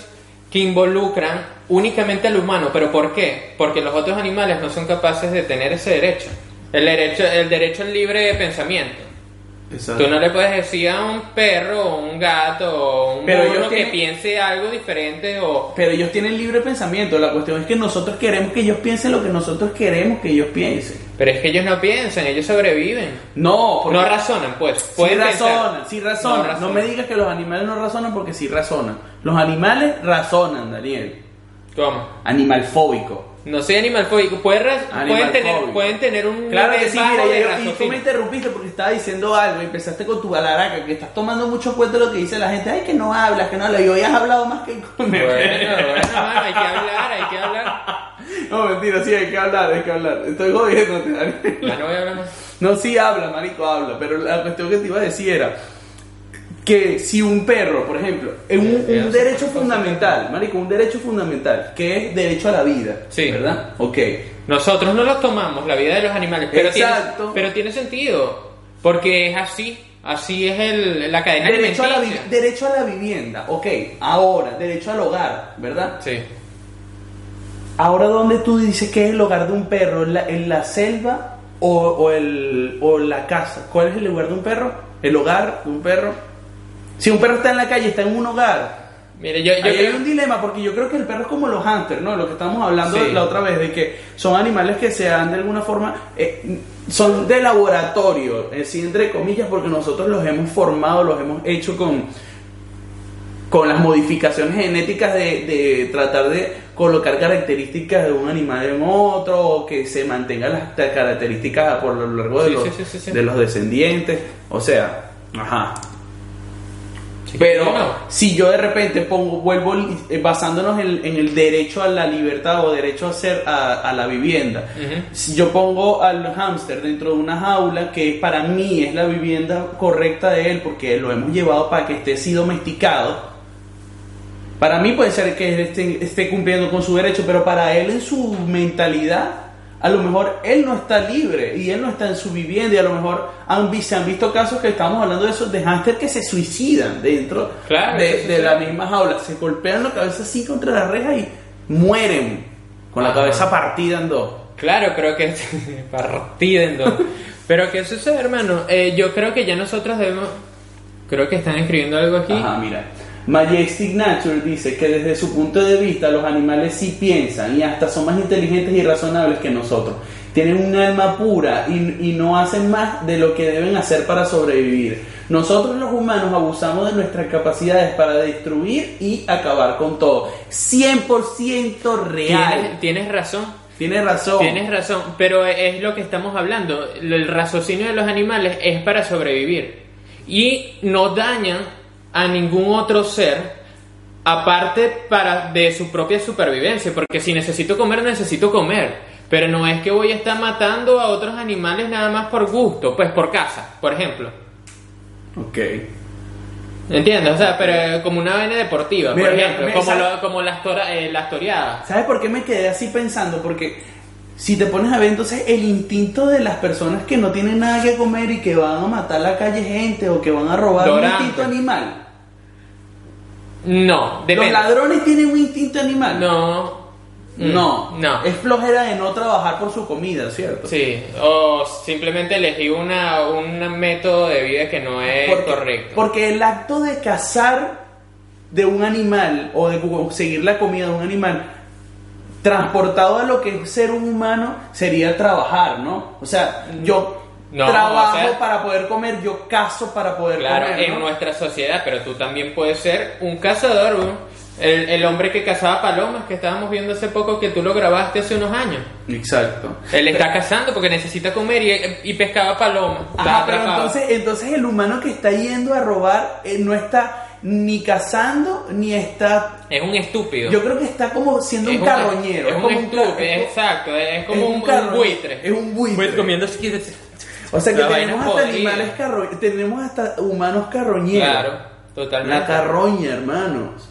que involucran únicamente al humano, pero ¿por qué? Porque los otros animales no son capaces de tener ese derecho. El derecho, el derecho al libre pensamiento. Exacto. Tú no le puedes decir a un perro o un gato o un Pero ellos que tienen- piense algo diferente o... Pero ellos tienen libre pensamiento. La cuestión es que nosotros queremos que ellos piensen lo que nosotros queremos que ellos piensen. Pero es que ellos no piensan, ellos sobreviven. No, porque No razonan, pues. sí Pueden razonan, pensar. sí razonan. No, razonan. me digas que los animales no razonan porque sí razonan. Los animales razonan, Daniel. ¿Cómo? Animal fóbico. No soy animal fóbico. Pueden, ra- Animal pueden, tener, pueden tener un Claro que sí, mira, ya yo- y tú me interrumpiste porque estaba diciendo algo y empezaste con tu galaraca, que estás tomando mucho cuenta de lo que dice la gente. Ay, que no hablas, que no hablas. Y hoy has hablado más que con Bueno, bueno, mano, hay que hablar, hay que hablar. No, mentira, sí, hay que hablar, hay que hablar. Estoy jodiéndote, Daniel. Ya no voy a hablar más. No, sí habla, marico, habla, pero la cuestión que te iba a decir era que si un perro, por ejemplo, en un, un derecho fundamental, marico, un derecho fundamental, que es derecho a la vida, Sí. ¿verdad? Ok. Nosotros no los tomamos, la vida de los animales. Pero, Exacto. Tiene, pero tiene sentido. Porque es así. Así es el, la cadena Derecho a, la derecho a la vivienda, ok. Ahora, derecho al hogar, ¿verdad? Sí. Ahora, ¿dónde tú dices que es el hogar de un perro? ¿En la, en la selva o, o el, o la casa? ¿Cuál es el lugar de un perro? ¿El hogar de un perro? Si un perro está en la calle, está en un hogar, Mire, yo, yo Ahí hay un dilema porque yo creo que el perro es como los hunters, ¿no? Lo que estamos hablando Sí. la otra vez, de que son animales que se dan de alguna forma, eh, son de laboratorio, eh, sí, entre comillas, porque nosotros los hemos formado, los hemos hecho con, con las modificaciones genéticas de, de tratar de colocar características de un animal en otro, o que se mantengan las características por lo largo de, Sí, los, sí, sí, sí, sí. de los descendientes. O sea, ajá. Sí, Pero si yo de repente pongo, vuelvo eh, basándonos en, en el derecho a la libertad o derecho a ser a, a la vivienda, si yo pongo al hámster dentro de una jaula que para mí es la vivienda correcta de él porque lo hemos llevado para que esté así domesticado, Para mí puede ser que él esté, esté cumpliendo con su derecho, pero para él en su mentalidad, a lo mejor él no está libre y él no está en su vivienda y a lo mejor han, se han visto casos que estamos hablando de esos de hámster que se suicidan dentro Claro, de, de la misma jaula, se golpean la cabeza así contra la reja y mueren con la cabeza partida en dos. Claro, creo que partida en dos. Pero ¿qué sucede, hermano? Eh, yo creo que ya nosotros debemos... Creo que están escribiendo algo aquí. Ajá, mira. Majestic Nature dice que desde su punto de vista los animales sí piensan y hasta son más inteligentes y razonables que nosotros. Tienen un alma pura y, y no hacen más de lo que deben hacer para sobrevivir. Nosotros los humanos abusamos de nuestras capacidades para destruir y acabar con todo. 100% real. Tienes, tienes razón. Tienes razón. Tienes razón, pero es lo que estamos hablando. El raciocinio de los animales es para sobrevivir. Y no dañan a ningún otro ser aparte para de su propia supervivencia. Porque si necesito comer, necesito comer. Pero no es que voy a estar matando a otros animales nada más por gusto, pues por caza, por ejemplo. Ok. ¿Entiendes? O sea, pero como una vaina deportiva, Mira, por ejemplo, mira, como, lo- como las, tora- eh, las toreadas. ¿Sabes por qué me quedé así pensando? Porque si te pones a ver, entonces el instinto de las personas que no tienen nada que comer y que van a matar a la calle gente o que van a robar un instinto animal. No, depende. Los ladrones tienen un instinto animal. No. No, Mm, No. Es flojera de no trabajar por su comida, ¿cierto? Sí, o simplemente elegí una, un método de vida que no es porque, correcto. Porque el acto de cazar de un animal o de conseguir la comida de un animal transportado a lo que es ser un humano sería trabajar, ¿no? O sea, yo No, trabajo o sea- para poder comer, yo cazo para poder Claro, comer. en ¿no? nuestra sociedad, pero tú también puedes ser un cazador, ¿no? el, el hombre que cazaba palomas que estábamos viendo hace poco que tú lo grabaste hace unos años. Exacto. Él está cazando porque necesita comer y, y pescaba palomas. Ajá, pero entonces, entonces el humano que está yendo a robar eh, no está ni cazando ni está Es un estúpido. Yo creo que está como siendo Es un un- carroñero. Es, un como estúpido, es- exacto. Es como es un, un un buitre. es un buitre. comiendo así. O sea que La tenemos hasta animales carro, tenemos hasta humanos carroñeros. Claro, totalmente. La carroña, hermanos.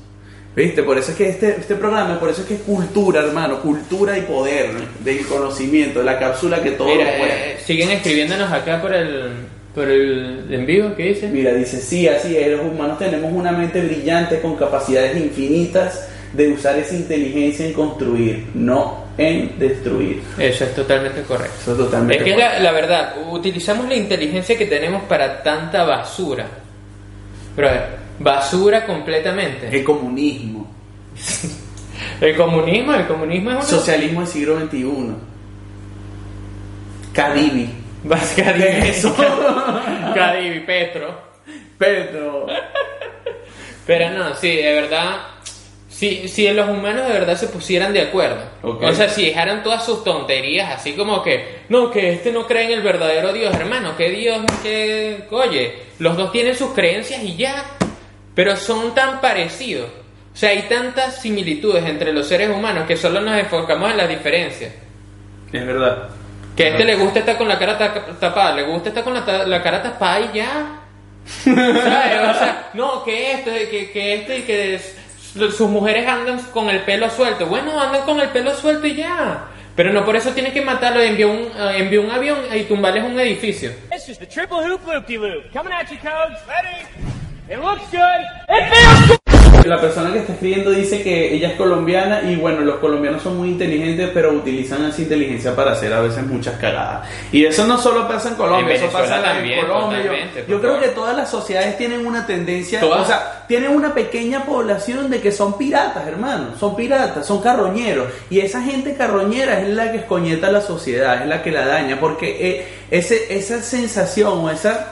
¿Viste? Por eso es que este, este programa, por eso es que es cultura, hermano. Cultura y poder del conocimiento, la cápsula que todo Mira, lo puede. eh, siguen escribiéndonos acá por el, por el en vivo, ¿qué dicen? Mira, dice, sí, así es, los humanos tenemos una mente brillante con capacidades infinitas de usar esa inteligencia en construir, no en destruir. Eso es totalmente correcto. Eso es totalmente Es que correcto. la, la verdad, utilizamos la inteligencia que tenemos para tanta basura. Brother, basura completamente. El comunismo. El comunismo, el comunismo es una... Socialismo del siglo XXI. Vas- ¿Qué es eso? Petro. Pedro. Pero no, sí, de verdad, si, si los humanos de verdad se pusieran de acuerdo, Ok. o sea, si dejaran todas sus tonterías, así como que, no, que este no cree en el verdadero Dios, hermano, que Dios, que, oye, los dos tienen sus creencias y ya, pero son tan parecidos, o sea, hay tantas similitudes entre los seres humanos que solo nos enfocamos en las diferencias. Es verdad. Que a este le gusta estar con la cara ta- tapada, le gusta estar con la, ta- la cara tapada y ya. ¿Sabes? O sea, no, que esto, que, que esto y que sus mujeres andan con el pelo suelto. Bueno, andan con el pelo suelto y ya. Pero no por eso tienes que matarlo, envió un, eh, envió un avión y tumbarles un edificio. It looks good. It feels good. La persona que está escribiendo dice que ella es colombiana y bueno, los colombianos son muy inteligentes, pero utilizan esa inteligencia para hacer a veces muchas cagadas. Y eso no solo pasa en Colombia, En eso pasa Venezuela en también, Colombia. Yo- creo que todas las sociedades tienen una tendencia, Todas. o sea, tienen una pequeña población de que son piratas, hermano, son piratas, son carroñeros. Y esa gente carroñera es la que escoñeta a la sociedad, es la que la daña, porque eh, ese, esa sensación o esa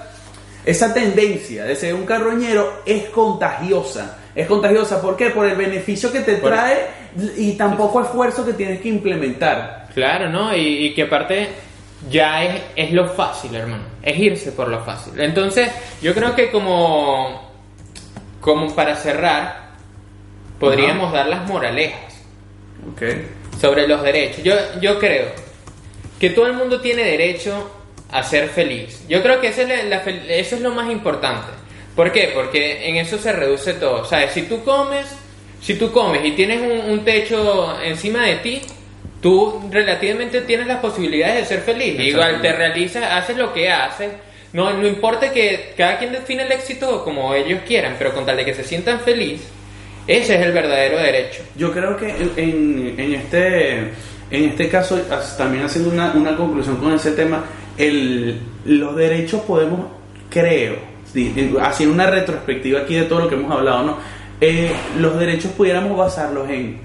esa tendencia de ser un carroñero es contagiosa. Es contagiosa, ¿por qué? Por el beneficio que te Por- trae y tan poco esfuerzo que tienes que implementar. Claro, ¿no? Y, y que aparte ya es, es lo fácil, hermano. Es irse por lo fácil. Entonces, yo creo que como, como para cerrar, podríamos dar las moralejas sobre los derechos. Yo, yo creo que todo el mundo tiene derecho a ser feliz. Yo creo que esa es la- la fel- eso es lo más importante. ¿Por qué? Porque en eso se reduce todo. O sea, si tú comes, si tú comes y tienes un, un techo encima de ti, tú relativamente tienes las posibilidades de ser feliz. Igual te realizas, haces lo que haces. No, no importa que cada quien define el éxito como ellos quieran, pero con tal de que se sientan feliz, ese es el verdadero derecho. Yo creo que en, en- en este, en este caso, as- también haciendo una, una conclusión con ese tema, el, los derechos podemos, creo, haciendo una retrospectiva aquí de todo lo que hemos hablado, ¿no? Eh, los derechos pudiéramos basarlos en,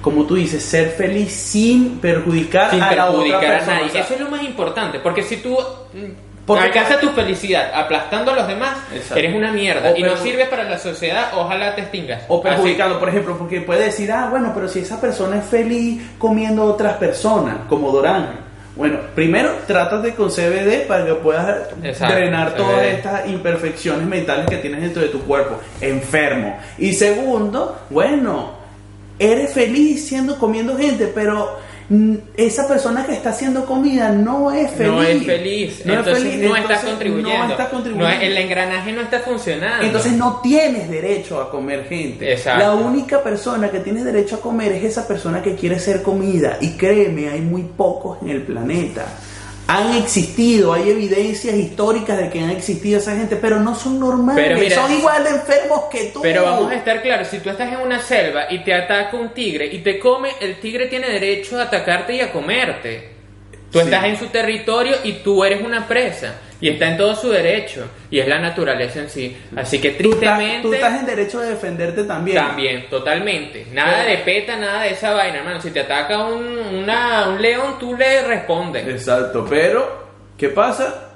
como tú dices, ser feliz sin perjudicar Sin a la otra perjudicar a persona. nadie. Eso es lo más importante, porque si tú mm, Porque- alcanzas tu felicidad aplastando a los demás, Exacto. eres una mierda O y no sirves para la sociedad, ojalá te extingas. O Así- perjudicando, por ejemplo, porque puede decir, ah, bueno, pero si esa persona es feliz comiendo otras personas, como Dorán. Bueno, primero, trátate con CBD para que puedas Exacto, drenar CBD. todas estas imperfecciones mentales que tienes dentro de tu cuerpo, enfermo. Y segundo, bueno, eres feliz siendo comiendo gente, pero esa persona que está haciendo comida no es feliz. No es feliz, No es entonces feliz, no entonces estás contribuyendo. No estás contribuyendo. No, el engranaje no está funcionando. Entonces no tienes derecho a comer gente. Exacto. La única persona que tiene derecho a comer es esa persona que quiere ser comida. Y créeme, hay muy pocos en el planeta. Han existido, hay evidencias históricas de que han existido esa gente, pero no son normales, Pero mira, son igual de enfermos que tú. Pero vamos a estar claros, si tú estás en una selva y te ataca un tigre y te come, el tigre tiene derecho a atacarte y a comerte. Tú Sí. estás en su territorio y tú eres una presa. Y está en todo su derecho. Y es la naturaleza en sí. Así que tristemente... tú estás en derecho de defenderte también. También, totalmente. Nada de peta, nada de esa vaina, hermano. Si te ataca un, una- un león, tú le respondes. Exacto, pero ¿qué pasa?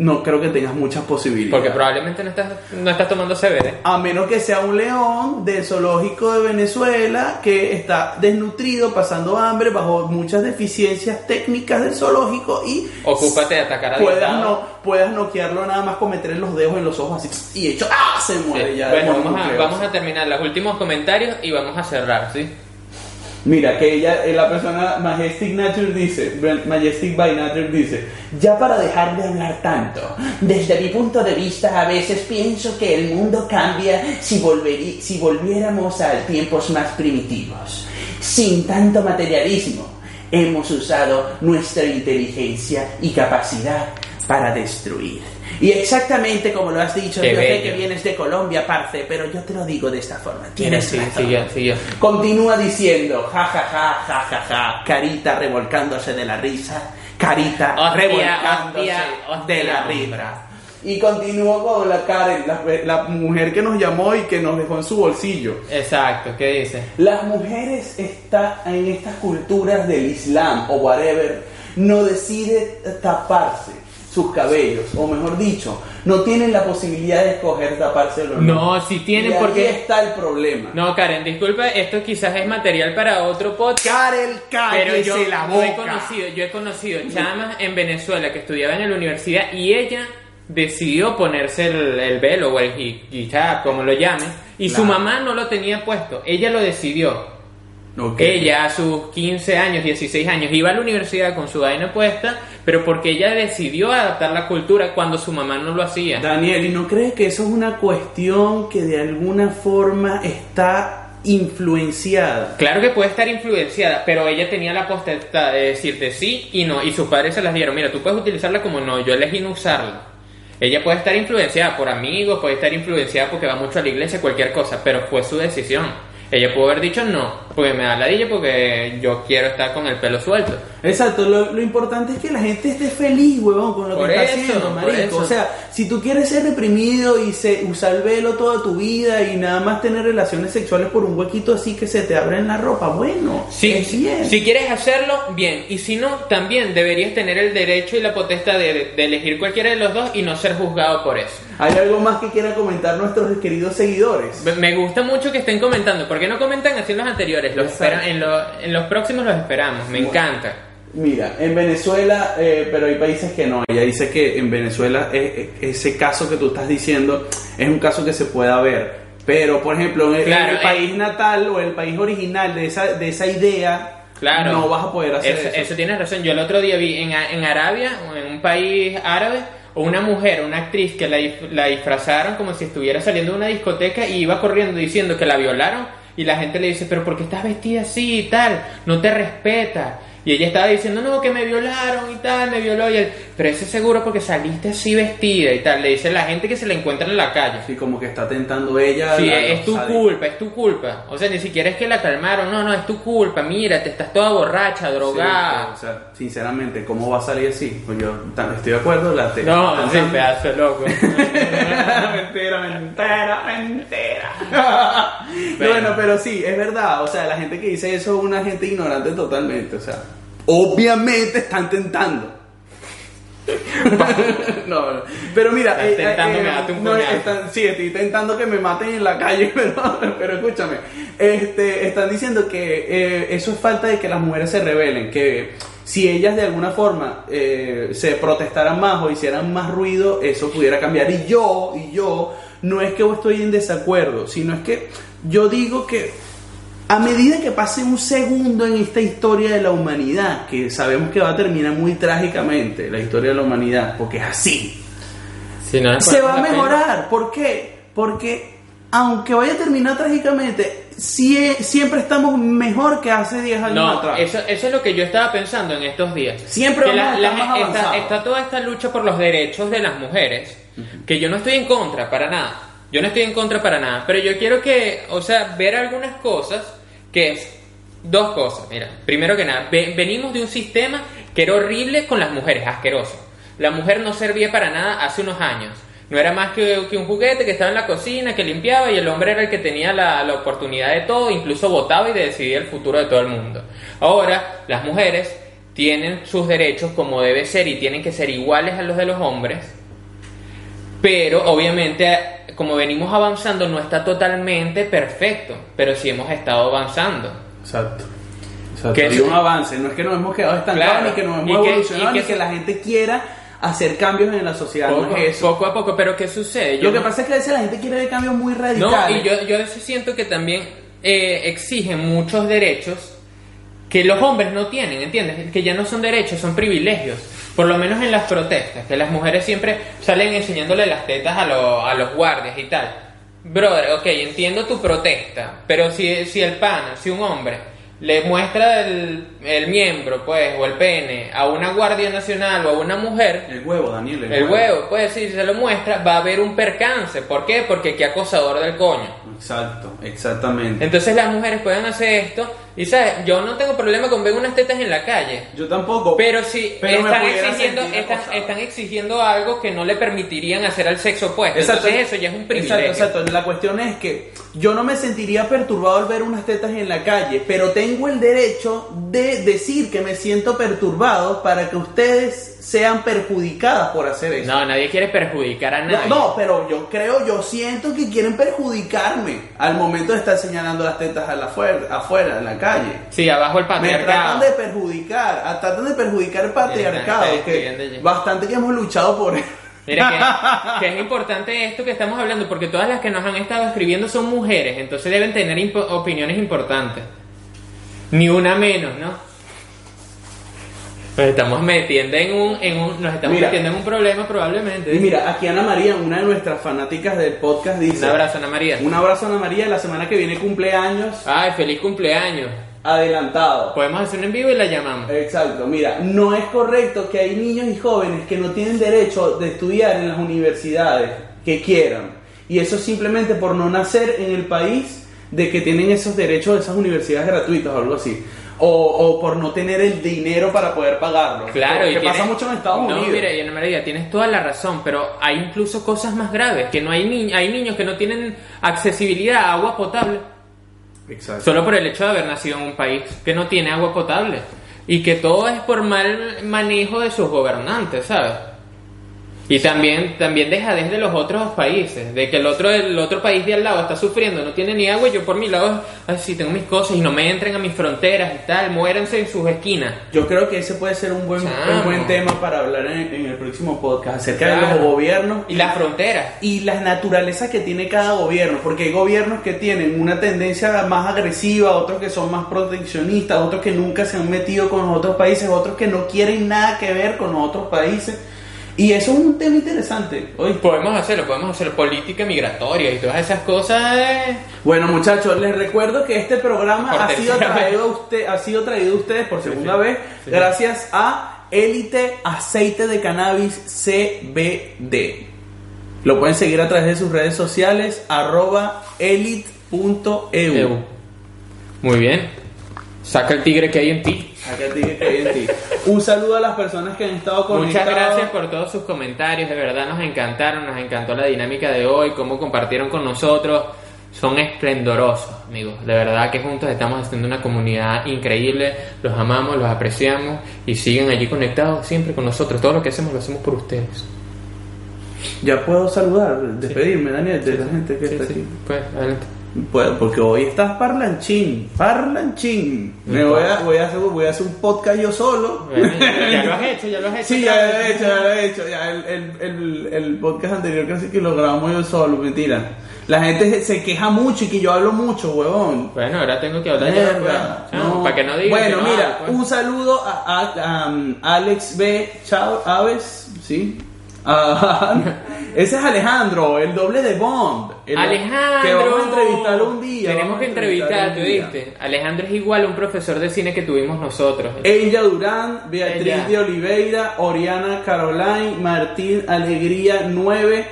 No creo que tengas muchas posibilidades. Porque probablemente no estás, no estás tomando CBD. A menos que sea un león del zoológico de Venezuela que está desnutrido, pasando hambre, bajo muchas deficiencias técnicas del zoológico y Ocúpate de atacar a puedas, no, puedas noquearlo nada más con meterle los dedos en los ojos así y hecho ¡ah! se muere Sí. ya. Bueno, vamos a, vamos a terminar los últimos comentarios y vamos a cerrar, ¿sí? Mira, que ella, eh, la persona Majestic Nature dice, Majestic by Nature dice, ya para dejar de hablar tanto, Desde mi punto de vista, a veces pienso que el mundo cambia si, volveri- si volviéramos a tiempos más primitivos. Sin tanto materialismo, hemos usado nuestra inteligencia y capacidad para destruir. Y exactamente como lo has dicho, Qué yo sé bello. que vienes de Colombia, parce, pero yo te lo digo de esta forma. Tienes sí, razón. siguió, siguió. Continúa diciendo, ja, ja, ja, ja, ja, ja, carita revolcándose de la risa, carita Hostia, revolcándose hostia, hostia, de la risa. y continuó con la Karen, la, la mujer que nos llamó y que nos dejó en su bolsillo. Exacto, ¿qué dice? Las mujeres está en estas culturas del Islam o whatever, no decide taparse sus cabellos, o mejor dicho, no tienen la posibilidad de escoger taparse o no. No, sí tienen Y ahí porque- está el problema. No, Karen, disculpa, esto quizás es material para otro podcast. Karen, Pero yo, yo he conocido, yo he conocido chamas en Venezuela que estudiaban en la universidad y ella decidió ponerse el, el velo o el hi- hijab, como lo llamen, y su mamá no lo tenía puesto, ella lo decidió. Ella a sus 15 años, 16 años, iba a la universidad con su vaina puesta, pero porque ella decidió adaptar la cultura cuando su mamá no lo hacía. Daniel, ¿y no crees que eso es una cuestión que de alguna forma está influenciada? Claro que puede estar influenciada, pero ella tenía la potestad de decirte sí y no, y sus padres se las dieron. Mira, tú puedes utilizarla como no, yo elegí no usarla. Ella puede estar influenciada por amigos, puede estar influenciada porque va mucho a la iglesia, cualquier cosa, pero fue su decisión. Ella pudo haber dicho no, porque me da ladilla, porque yo quiero estar con el pelo suelto. Exacto, lo, lo importante es que la gente esté feliz, huevón, con lo Por que está eso, haciendo, por marico. O sea, si tú quieres ser reprimido y se, usar el velo toda tu vida y nada más tener relaciones sexuales por un huequito así que se te abre en la ropa, bueno, Sí, es bien. si quieres hacerlo, bien. Y si no, también deberías tener el derecho y la potestad de, de elegir cualquiera de los dos y no ser juzgado por eso. ¿Hay algo más que quieran comentar nuestros queridos seguidores? Me- Me gusta mucho que estén comentando. ¿Por qué no comentan así en los anteriores? Los esperan, en, lo- en los próximos los esperamos. Me Bueno. encanta. Mira, en Venezuela, eh, pero hay países que no. Ella dice que en Venezuela eh, eh, ese caso que tú estás diciendo es un caso que se pueda ver. Pero, por ejemplo, en el, Claro, el eh. país natal o el país original de esa, de esa idea, Claro. no vas a poder hacer eso, eso. eso tienes razón. Yo el otro día vi en, en Arabia, en un país árabe, una mujer, una actriz que la, la disfrazaron como si estuviera saliendo de una discoteca y iba corriendo diciendo que la violaron y la gente le dice, pero ¿por qué estás vestida así y tal? No te respeta. Y ella estaba diciendo, no, que me violaron y tal, me violó. Y él, pero eso es seguro porque saliste así vestida y tal. Le dice la gente que se la encuentra en la calle. Así como que está tentando ella. Sí, es tu culpa, es tu culpa. O sea, ni siquiera es que la calmaron, no, no, es tu culpa. Mira, te estás toda borracha, drogada. Sí, o sea, sinceramente, ¿cómo va a salir así? Pues yo estoy de acuerdo. La te- no, tan- sí, pedazo loco. mentira, mentira, mentira. bueno, pero sí, es verdad. O sea, la gente que dice eso es una gente ignorante totalmente. O sea, obviamente están tentando. no, no. pero mira, Estás tentando darte un no, puñal. están- sí, estoy intentando que me maten en la calle, pero, pero escúchame, este, están diciendo que eh, eso es falta de que las mujeres se rebelen, que si ellas de alguna forma eh, se protestaran más o hicieran más ruido, eso pudiera cambiar. Y yo, y yo, no es que estoy en desacuerdo, sino es que yo digo que a medida que pase un segundo en esta historia de la humanidad, que sabemos que va a terminar muy trágicamente, la historia de la humanidad, porque es así, Si no, se va a mejorar. ¿Por qué? Porque aunque vaya a terminar trágicamente, sie- siempre estamos mejor que hace 10 años No, atrás. eso, eso es lo que yo estaba pensando en estos días. Siempre que vamos a estar más está, toda esta lucha por los derechos de las mujeres, que yo no estoy en contra para nada. Yo no estoy en contra para nada, pero yo quiero que, o sea, ver algunas cosas que es dos cosas. Mira, primero que nada, ve- venimos de un sistema que era horrible con las mujeres, asqueroso. La mujer no servía para nada hace unos años. No era más que, que un juguete que estaba en la cocina, que limpiaba y el hombre era el que tenía la, la oportunidad de todo, incluso votaba y decidía el futuro de todo el mundo. Ahora, las mujeres tienen sus derechos como debe ser y tienen que ser iguales a los de los hombres, pero obviamente como venimos avanzando no está totalmente perfecto, pero sí hemos estado avanzando. Exacto. Exacto. Que Y eso- un avance, no es que nos hemos quedado estancados, Claro. ni que nos hemos Y que- evolucionado, y que ni que la gente quiera hacer cambios en la sociedad, Poco, no es eso. poco a poco, pero ¿qué sucede? Yo Lo que no- pasa es que a veces la gente quiere ver cambios muy No, radicales. y yo, yo a veces siento que también eh, exigen muchos derechos que los hombres no tienen, ¿entiendes? Que ya no son derechos, son privilegios. Por lo menos en las protestas, que las mujeres siempre salen enseñándole las tetas a, lo- a los guardias y tal. Brother, ok, entiendo tu protesta, pero si, si el pana, si un hombre le muestra el, el miembro, pues, o el pene a una guardia nacional o a una mujer, El huevo, Daniel, el, el huevo, pues si se lo muestra, va a haber un percance. ¿Por qué? Porque qué acosador del coño. Exacto, exactamente. Entonces las mujeres pueden hacer esto. Y sabes, yo no tengo problema con ver unas tetas en la calle. Yo tampoco. Pero si Pero están, exigiendo, están, están exigiendo algo que no le permitirían hacer al sexo opuesto. Exacto. Entonces eso ya es un privilegio. Exacto, exacto. La cuestión es que yo no me sentiría perturbado al ver unas tetas en la calle, pero tengo el derecho de decir que me siento perturbado para que ustedes sean perjudicadas por hacer eso. No, nadie quiere perjudicar a No, nadie. no, pero yo creo, yo siento que quieren perjudicarme al momento de estar señalando las tetas a la afuera, afuera en la calle. Sí, abajo el Me tratan patriarcado. de perjudicar, tratan de perjudicar el patriarcado, que bastante que hemos luchado por él. Mira que, que es importante esto que estamos hablando, porque todas las que nos han estado escribiendo son mujeres, entonces deben tener opiniones importantes. Ni una menos, ¿no? Nos estamos metiendo en un, en un, nos estamos Mira. metiendo en un problema probablemente. Y mira, aquí Ana María, una de nuestras fanáticas del podcast, dice: Un abrazo, Ana María. Un abrazo, Ana María. La semana que viene cumpleaños Ay, feliz cumpleaños. adelantado. Podemos hacer un en vivo y la llamamos. Exacto, mira, no es correcto que hay niños y jóvenes que no tienen derecho de estudiar en las universidades que quieran. Y eso simplemente por no nacer en el país de que tienen esos derechos de esas universidades gratuitas o algo así. O, o por no tener el dinero para poder pagarlo. Claro, que pasa mucho en Estados no, Unidos. mira, y Ana María, tienes toda la razón, pero hay incluso cosas más graves, que no hay ni hay niños que no tienen accesibilidad a agua potable. Exacto. Solo por el hecho de haber nacido en un país que no tiene agua potable. Y que todo es por mal manejo de sus gobernantes, ¿sabes? Y también, también deja desde los otros países, de que el otro, el otro país de al lado está sufriendo, no tiene ni agua, y yo por mi lado, ay, sí, tengo mis cosas y no me entren a mis fronteras y tal, muéranse en sus esquinas. Yo creo que ese puede ser un buen, un buen tema para hablar en, en el próximo podcast acerca de los gobiernos Y las fronteras. y las naturalezas que tiene cada gobierno, porque hay gobiernos que tienen una tendencia más agresiva, otros que son más proteccionistas, otros que nunca se han metido con los otros países, otros que no quieren nada que ver con los otros países. Y eso es un tema interesante. Hoy, Podemos hacerlo, podemos hacer política migratoria y todas esas cosas. eh. Bueno, muchachos, les recuerdo que este programa Por ha sido, traído a usted, ha sido traído a ustedes por segunda vez gracias a Elite Aceite de Cannabis CBD. Lo pueden seguir a través de sus redes sociales, arroba elite.eu. Eu. Muy bien. Saca el tigre que hay en ti. Que en ti. Un saludo a las personas que han estado conectadas. Muchas gracias por todos sus comentarios, de verdad nos encantaron, nos encantó la dinámica de hoy, cómo compartieron con nosotros. Son esplendorosos, amigos. De verdad que juntos estamos haciendo una comunidad increíble. Los amamos, los apreciamos y siguen allí conectados siempre con nosotros. Todo lo que hacemos lo hacemos por ustedes. Ya puedo saludar, despedirme, Daniel, de la gente que Sí, está sí. aquí. Pues, adelante. Puedo, porque hoy estás parlanchín, parlanchín. Me voy a, voy a hacer, voy a hacer un podcast yo solo. Bueno, ya, ya lo has hecho, ya lo has hecho. Sí, ya lo he hecho, ya lo he hecho. Ya el, el, el, el podcast anterior casi que lo grabamos yo solo, mentira. La gente se- queja mucho y que yo hablo mucho, huevón. Bueno, ahora tengo que hablar ya. Mierda, pues. Ah, no. Para que no digan. Bueno, que no mira, hablo, pues. un saludo a, a- a, um, Alex B. Chao, Aves, ¿sí? Ah, ese es Alejandro, el doble de Bond. El- Alejandro. Que vamos a entrevistarlo un día. Tenemos que a entrevistar, entrevistarlo ¿tú un día. viste? Alejandro es igual a un profesor de cine que tuvimos nosotros. Ella Durán, Beatriz Ella. de Oliveira, Oriana Caroline, Martín Alegría 9,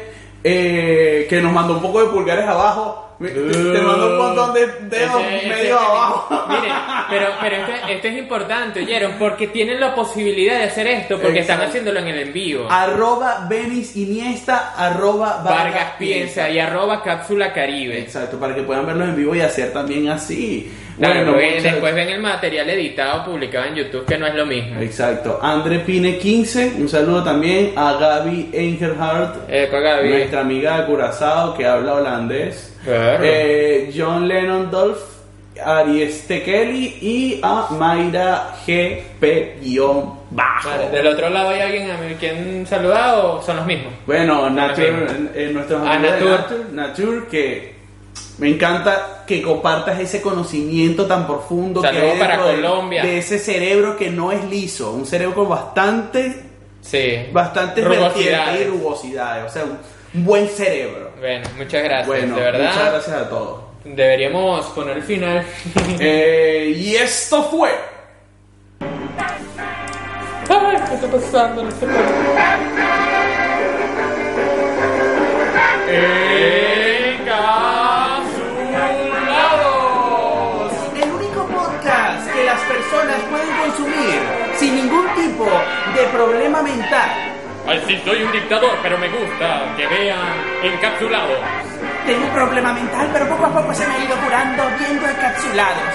eh, que nos mandó un poco de pulgares abajo. Me- Te te mandó un montón de dedos medio abajo. Miren, pero, pero esto, esto es importante, oyeron, porque tienen la posibilidad de hacer esto, porque están haciéndolo en el en vivo. Arroba Benis Iniesta, arroba Vargas piensa y arroba cápsula caribe. Exacto, para que puedan verlos en vivo y hacer también así. Claro, Bueno, después ven el material editado publicado en YouTube, que no es lo mismo. Exacto. André Pine 15, un saludo también a Gaby Engelhardt, Gaby. nuestra amiga de Curazao que habla holandés. Claro. Eh, John Lennon Dolph, Aries Tekeli y a Mayra GP-bajo. Vale, del otro lado hay alguien a mí quien saludar o son los mismos. Bueno, Nature, eh, nuestros Ah, amigos de Nature. Nature, Nature, que me encanta que compartas ese conocimiento tan profundo que hay para de- ese cerebro que no es liso, un cerebro con bastante, Sí. bastante Rugosidades. vertientes y rugosidades, o sea, un buen cerebro. Bueno, muchas gracias, Bueno, de verdad. muchas gracias a todos. Deberíamos poner el final. Eh, y esto fue. Ay, ¿qué está pasando? No sé por. El único podcast que las personas pueden consumir sin ningún tipo de problema mental. Ay, sí, soy un dictador, pero me gusta que vean encapsulados. Tengo un problema mental, pero poco a poco se me ha ido curando viendo encapsulados.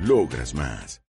Logras más.